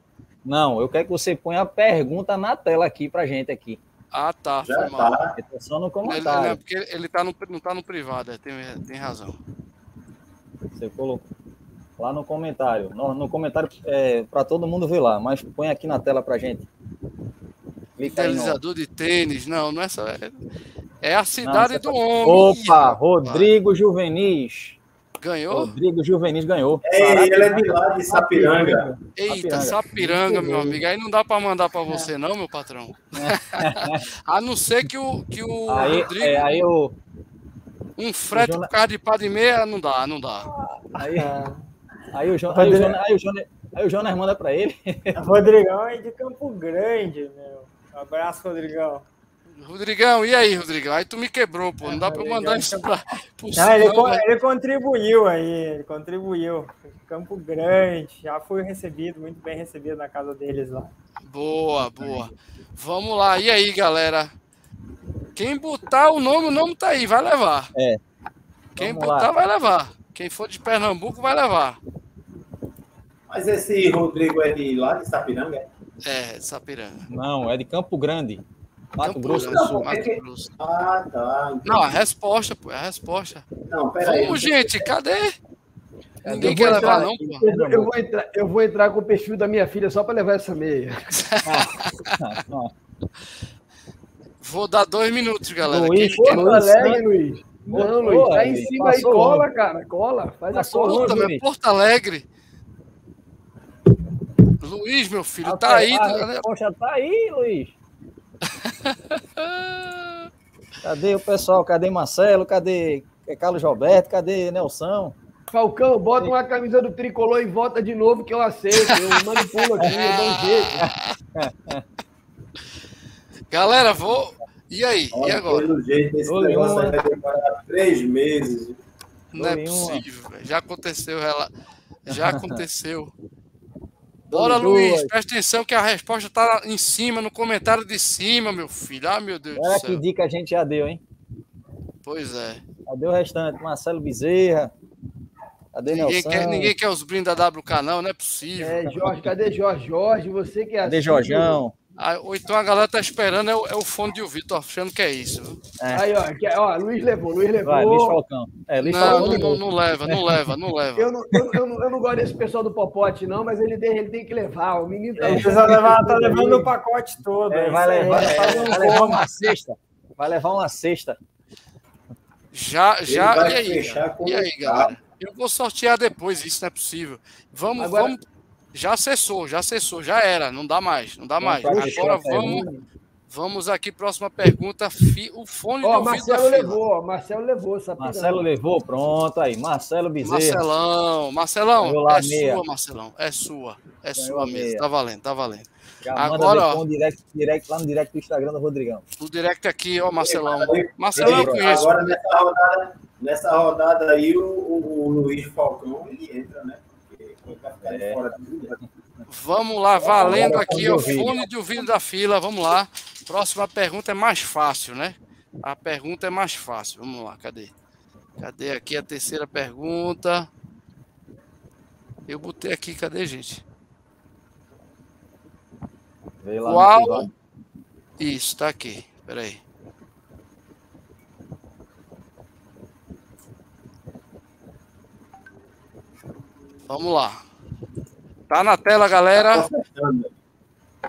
Não, eu quero que você ponha a pergunta na tela aqui pra gente aqui. Ah, tá. Já tá. Tá só no comentário. Ele, é porque ele tá no, não tá no privado, é, tem, tem razão. Você colocou lá no comentário. No, no comentário é, para todo mundo ver lá, mas põe aqui na tela para gente. Idealizador de tênis. Não, não é só. É, é a cidade do homem. Opa, Rodrigo Juvenis. Ganhou? Rodrigo Juvenis ganhou. É, ele é de lá de Sapiranga. Eita, Sapiranga, Sapiranga meu amigo. Aí não dá para mandar para você, não, meu patrão. a não ser que o, que o aí, Rodrigo. É, aí o. Um frete por causa de pá de meia, não dá, não dá. Aí, aí, o, Jonas, aí, o, Jonas, aí, o Jonas manda para ele. Rodrigão é de Campo Grande, meu. Um abraço, Rodrigão. Rodrigão, e aí, Rodrigão? Aí tu me quebrou, pô. Não dá para mandar isso pra. Não, ele, não, ele, contribuiu aí, ele contribuiu. Campo Grande, já fui recebido, muito bem recebido na casa deles lá. Boa, boa. Vamos lá, e aí, galera? Quem botar o nome, o nome tá aí, vai levar. É. Quem Vamos botar, lá. vai levar. Quem for de Pernambuco, vai levar. Mas esse Rodrigo é de lá de Sapiranga? É, de Sapiranga. Não, é de Campo Grande. Mato Campo Grosso do Sul. Mato Grosso. Ah, tá. entendi. Não, a resposta, pô, é a resposta. Não, peraí. Vamos, gente, cadê? Ninguém Eu quer levar, entrar- não, pô. Eu, eu vou entrar, eu vou entrar com o perfil da minha filha só para levar essa meia. Vou dar dois minutos, galera. Luiz, Quem- Porto Luiz, Alegre? Luiz. Não, Pô, Luiz, tá em cima aí, cola, longe. cara, cola. Faz a Passou cola. longe. Puta, meu, Luiz. Porto Alegre. Luiz, meu filho, A- tá aí. A galera. resposta tá aí, Luiz. Cadê o pessoal? Cadê Marcelo? Cadê Carlos Roberto? Cadê Nelson? Falcão, bota uma camisa do tricolor e volta de novo que eu aceito. Eu manipulo aqui, eu dou um jeito. Galera, vou. E aí? E Olha, agora? Pelo jeito, esse negócio vai demorar três meses. Não é Dou-lhe uma. possível, velho. Já aconteceu, ela. Já aconteceu. Bora, Luiz, presta atenção que a resposta tá em cima, no comentário de cima, meu filho. Ah, meu Deus Olha do que céu. dica a gente já deu, hein? Pois é. Cadê o restante? Marcelo Bezerra. Cadê Ninguém Nelson? quer, ninguém quer os brindes da WK, não, não é possível. É, Jorge, cadê Jorge? Jorge, você que é Cadê. Jorjão? Ah, ou então a galera tá esperando é o, é o fone de ouvido, tô achando que é isso. viu? Aí, ó, que- ó, Luiz levou, Luiz levou. Vai, Luiz Falcão. É, Luiz Não, Falcão não, não, leva, não leva, não leva. Eu não, eu, eu não, eu não gosto desse pessoal do Popote, não, mas ele tem, ele tem que levar. O menino tá Ele precisa levar, tá levando o pacote todo. É, é vai isso aí. levar, Vai vai levar uma cesta. Vai levar uma cesta. Já, já, vai e aí? E aí, galera? Eu vou sortear depois, isso não é possível. Vamos, Agora- vamos. Já acessou, já acessou, já era, não dá mais, não dá mais. Agora pergunta. vamos, vamos aqui, próxima pergunta. Fi- o fone ouvido da Marcelo fila. levou, ó, Marcelo levou essa Marcelo levou, pronto aí. Marcelo Bezerra. Marcelão, Marcelão, lá é meia. sua, Marcelão, é sua, é Ganhou sua mesmo, meia. tá valendo, tá valendo. Já Agora, manda ó. direct, direct lá no direct do Instagram do Rodrigão. O direct aqui, ó, Marcelão. Marcelão eu conheço. Agora, nessa rodada, nessa rodada aí, o, o, o Luiz Falcão, ele entra, né? É. Vamos lá, valendo aqui, ouvido. fone de ouvido da fila, vamos lá. Próxima pergunta é mais fácil, né? A pergunta é mais fácil, vamos lá, cadê? Cadê aqui a terceira pergunta? Eu botei aqui, cadê, gente? Qual? Isso, tá aqui, peraí. Vamos lá. Tá na tela, galera. processando,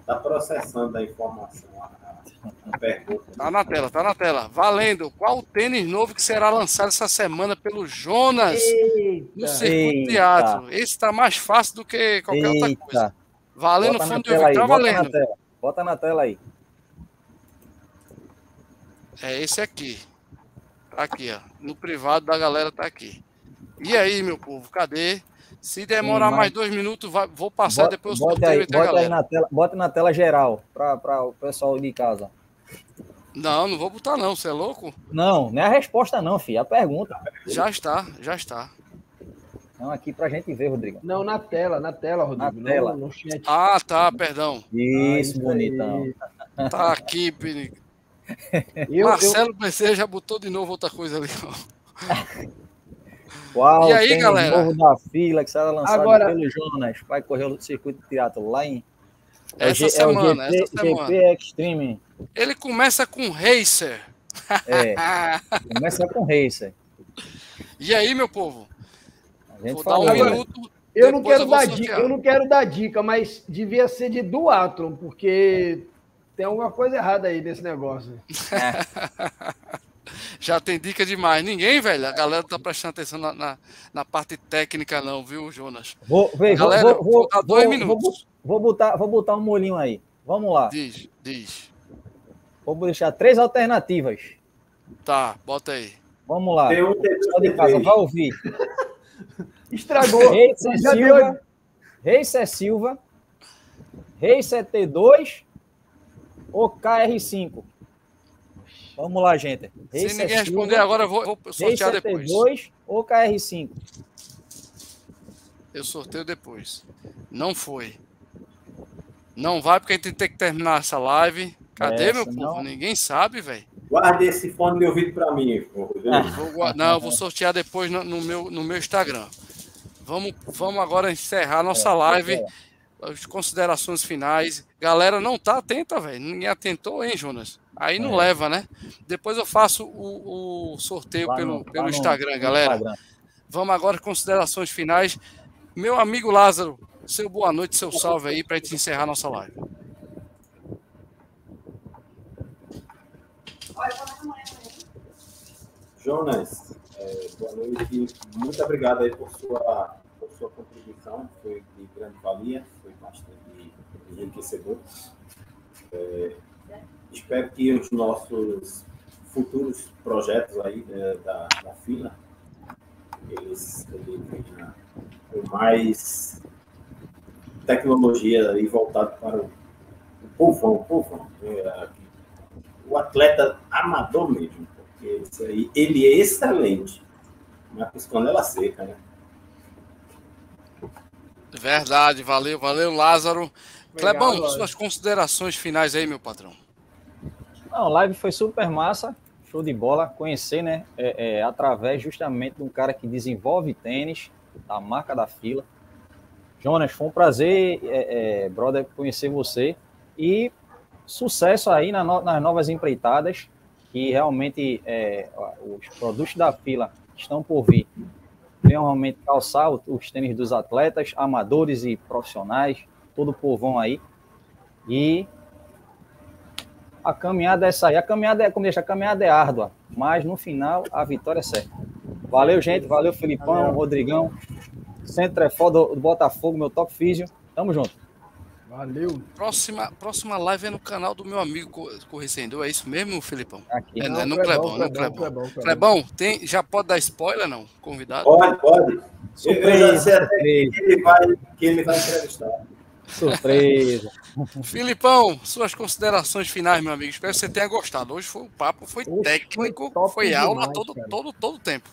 tá processando a informação, a, a pergunta. Tá na tela, tá na tela. Valendo. Qual o tênis novo que será lançado essa semana pelo Jonas no Eita. circuito Eita. teatro? Esse tá mais fácil do que qualquer outra coisa. Eita. Valendo Bota na fundo de tela ouvido. aí, Tá bota na valendo. tela. Bota na tela aí. É esse aqui. Tá aqui, ó. No privado da galera tá aqui. E aí, meu povo, cadê? Se demorar Sim, mas- mais dois minutos, vai- vou passar Bota, depois o bota sorteio aí, entre a bota aí galera. na tela, bota na tela geral para o pessoal de casa. Não, não vou botar não, você é louco? Não, não é a resposta não, filho, é a pergunta. Já está, já está. Não, aqui pra gente ver, Rodrigo. Não, na tela, na tela, Rodrigo. Na tela. No, no chat. Ah, tá, perdão. Isso, isso bonitão. aí. Tá aqui, Pini. Eu, eu, Marcelo PC já botou de novo outra coisa ali. Qual E aí, galera? novo da fila que será lançado Agora- pelo Jonas? Vai correr o circuito de teatro lá em. é o Essa semana, é o GP, essa semana. GP Extreme. Ele começa com Racer. É, começa com Racer. E aí, meu povo? A gente Vou dar falou. um Agora- minuto. eu não quero vou dar sortear. dica, eu não quero dar dica, mas devia ser de Duatron, porque tem alguma coisa errada aí nesse negócio. É. Já tem dica demais. Ninguém, velho. A galera tá prestando atenção na, na, na parte técnica, não, viu, Jonas? Vou, véio, galera, vou, vou, vou, dar dois minutos. Vou, botar, vou botar um molinho aí. Vamos lá. Diz, diz. Vou deixar três alternativas. Tá, bota aí. Vamos lá. Tem um de casa, vai ouvir. Estragou. Reis Silva. Reis Silva. Reis CT2 ou KR5? Vamos lá, gente. Se ninguém Silva, responder agora, eu vou, vou sortear Reis depois. CT2 ou KR5? Eu sorteio depois. Não foi. Não vai, porque a gente tem que terminar essa live. Cadê, meu povo? Não... Ninguém sabe, velho. Guarde esse fone de ouvido para mim. Vou, não, eu vou sortear depois no, no, meu, no meu Instagram. Vamos, vamos agora encerrar nossa é, live. É. As considerações finais. Galera, não tá atenta, velho. Ninguém atentou, hein, Jonas? Aí não é. leva, né? Depois eu faço o, o sorteio pelo, no, pelo Instagram, no, galera. Instagram. Vamos agora considerações finais. Meu amigo Lázaro, seu boa noite, seu salve aí para a gente encerrar nossa live. Jonas, é, boa noite. Muito obrigado aí por sua, por sua contribuição. Foi de grande valia, foi bastante enriquecedor. É, espero que os nossos futuros projetos aí né, da, da fila eles, eles venham com mais tecnologia aí voltado para o, o povão, o povão. É, o atleta amador mesmo, porque isso aí, ele é excelente, mas com ela seca, né? Verdade, valeu, valeu, Lázaro. Clebão, suas considerações finais aí, meu patrão. Não, live foi super massa, show de bola. Conhecer, né, é, é, através justamente de um cara que desenvolve tênis, da marca da fila. Jonas, foi um prazer, é, é, brother, conhecer você. E sucesso aí na no, nas novas empreitadas, que realmente é, os produtos da fila estão por vir. Venham realmente calçar os tênis dos atletas, amadores e profissionais, todo o povão aí. E a caminhada é essa aí. A caminhada é, como deixa, a caminhada é árdua, mas no final a vitória é certa. Valeu, gente. Valeu, Filipão, Valeu. Rodrigão. Centro é foda do Botafogo, meu top físio. Tamo junto. Valeu. Próxima, próxima live é no canal do meu amigo Corricendo. É isso mesmo, Filipão? Aqui. É, não, é no Clebão, no Clebão. Clebão, Clebão, tem, já pode dar spoiler, não? Convidado? Pode, pode. Surpresa, Eu já sei que ele vai, que ele vai entrevistar. Surpresa. Filipão, suas considerações finais, meu amigo. Espero que você tenha gostado. Hoje foi o papo, foi Oxe, técnico, foi, foi aula demais, todo, todo, todo, todo tempo.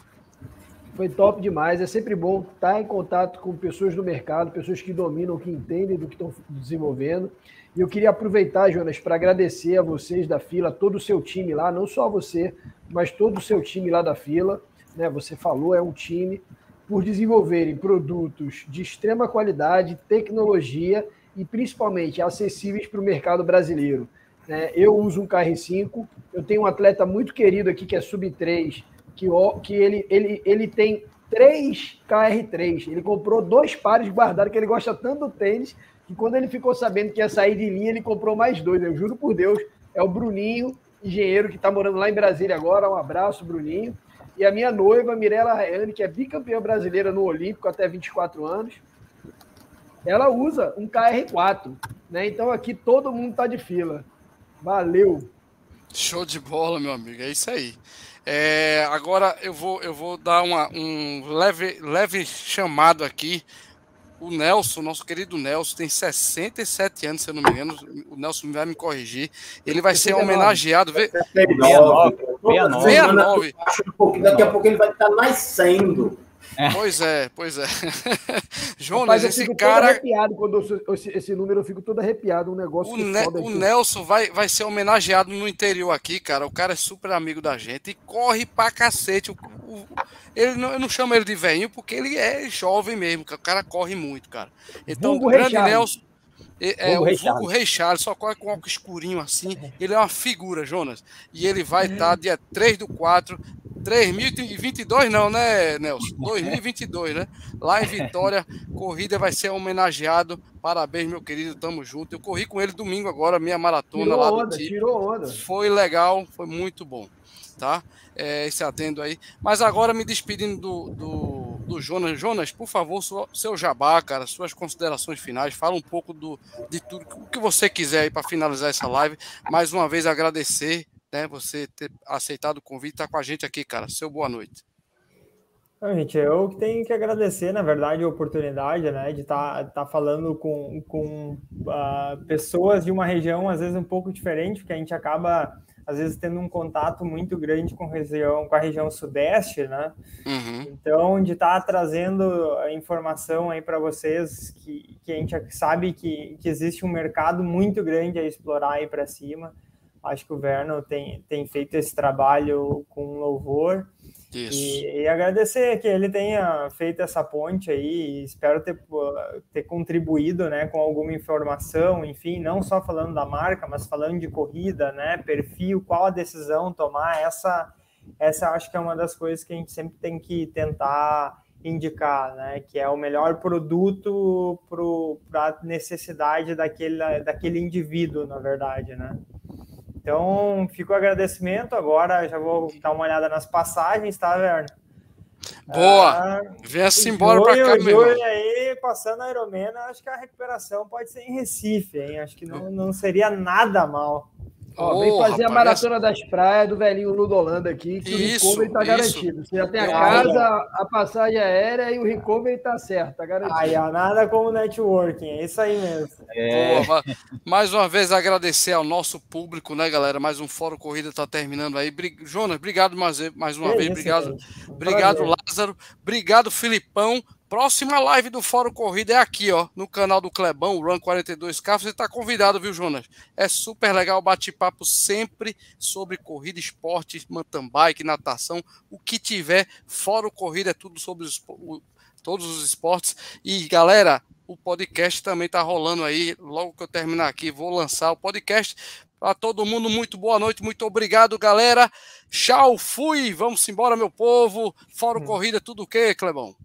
Foi top demais. É sempre bom estar em contato com pessoas do mercado, pessoas que dominam, que entendem do que estão desenvolvendo. E eu queria aproveitar, Jonas, para agradecer a vocês da fila, todo o seu time lá, não só você, mas todo o seu time lá da fila. Né? Você falou, é um time, por desenvolverem produtos de extrema qualidade, tecnologia e principalmente acessíveis para o mercado brasileiro. Né? Eu uso um KR5, eu tenho um atleta muito querido aqui que é Sub-3, que, que ele, ele, ele tem três KR3. Ele comprou dois pares guardados, que ele gosta tanto do tênis, que quando ele ficou sabendo que ia sair de linha, ele comprou mais dois. Eu juro por Deus, é o Bruninho, engenheiro que está morando lá em Brasília agora. Um abraço, Bruninho. E a minha noiva, Mirella Rayane, que é bicampeã brasileira no Olímpico até 24 anos. Ela usa um KR4. Né? Então aqui todo mundo está de fila. Valeu! Show de bola, meu amigo. É isso aí. É, agora eu vou, eu vou dar uma, um leve, leve chamado aqui. O Nelson, nosso querido Nelson, tem 67 anos, se eu não me engano. O Nelson vai me corrigir. Ele vai ser homenageado. 69. 69. Daqui a pouco ele vai estar nascendo. É. Pois é, pois é. Jonas, esse fico cara. Arrepiado quando eu, esse, esse, número eu fico todo arrepiado. Um negócio. O, ne o Nelson vai, vai ser homenageado no interior aqui, cara. O cara é super amigo da gente e corre pra cacete. O, o, ele não, eu não chamo ele de velhinho porque ele é jovem mesmo. O cara corre muito, cara. Então, o grande Nelson. É, é o Rei, Rei Charles, só corre com óculos escurinho assim. Ele é uma figura, Jonas. E ele vai estar dia 3 do 4 3022 não, né, Nelson? 2022, né? Lá em Vitória, corrida vai ser homenageado. Parabéns, meu querido, tamo junto. Eu corri com ele domingo agora, minha maratona tirou lá do onda, Tirou onda. Foi legal, foi muito bom, tá? É, esse atendo aí. Mas agora me despedindo do, do, do Jonas. Jonas, por favor, sua, seu jabá, cara, suas considerações finais. Fala um pouco do, de tudo, o que você quiser aí para finalizar essa live. Mais uma vez agradecer né, você ter aceitado o convite e estar tá com a gente aqui, cara. Seu boa noite. Não, gente, eu tenho que agradecer, na verdade, a oportunidade, né, de estar tá, tá falando com, com uh, pessoas de uma região, às vezes, um pouco diferente, porque a gente acaba, às vezes, tendo um contato muito grande com, região, com a região sudeste, né? Uhum. Então, de estar tá trazendo a informação aí para vocês, que, que a gente sabe que, que existe um mercado muito grande a explorar aí para cima, Acho que o Verno tem, tem feito esse trabalho com louvor. E, e, agradecer que ele tenha feito essa ponte aí, espero ter, ter contribuído né, com alguma informação, enfim, não só falando da marca, mas falando de corrida, né, perfil, qual a decisão tomar, essa, essa acho que é uma das coisas que a gente sempre tem que tentar indicar, né, que é o melhor produto para a necessidade daquele, daquele indivíduo, na verdade, né. Então, fica o agradecimento. Agora já vou dar uma olhada nas passagens, tá, Verno? Boa! Ah, Venha-se embora para cá, meu irmão. aí, passando a Aeromena, acho que a recuperação pode ser em Recife, hein? Acho que não, não seria nada mal. Ó, vem fazer rapaz, a maratona das praias do velhinho Ludolanda aqui, que isso, o recovery está garantido. Você já tem a casa, a passagem aérea e o recovery está certo, está garantido. Aí, nada como networking, é isso aí mesmo. É. Boa, mais uma vez agradecer ao nosso público, né, galera? Mais um Fórum Corrida está terminando aí. Jonas, obrigado mais, mais uma é vez. Isso, obrigado, obrigado Lázaro. Obrigado, Filipão. Próxima live do Fórum Corrida é aqui, ó, no canal do Clebão, Run 42K. Você está convidado, viu, Jonas? É super legal bate-papo sempre sobre corrida, esporte, mountain bike, natação, o que tiver. Fórum Corrida é tudo sobre os, todos os esportes. E, galera, o podcast também tá rolando aí. Logo que eu terminar aqui, vou lançar o podcast. Para todo mundo, muito boa noite, muito obrigado, galera. Tchau, fui. Vamos embora, meu povo. Fórum hum. Corrida, tudo o quê, Clebão?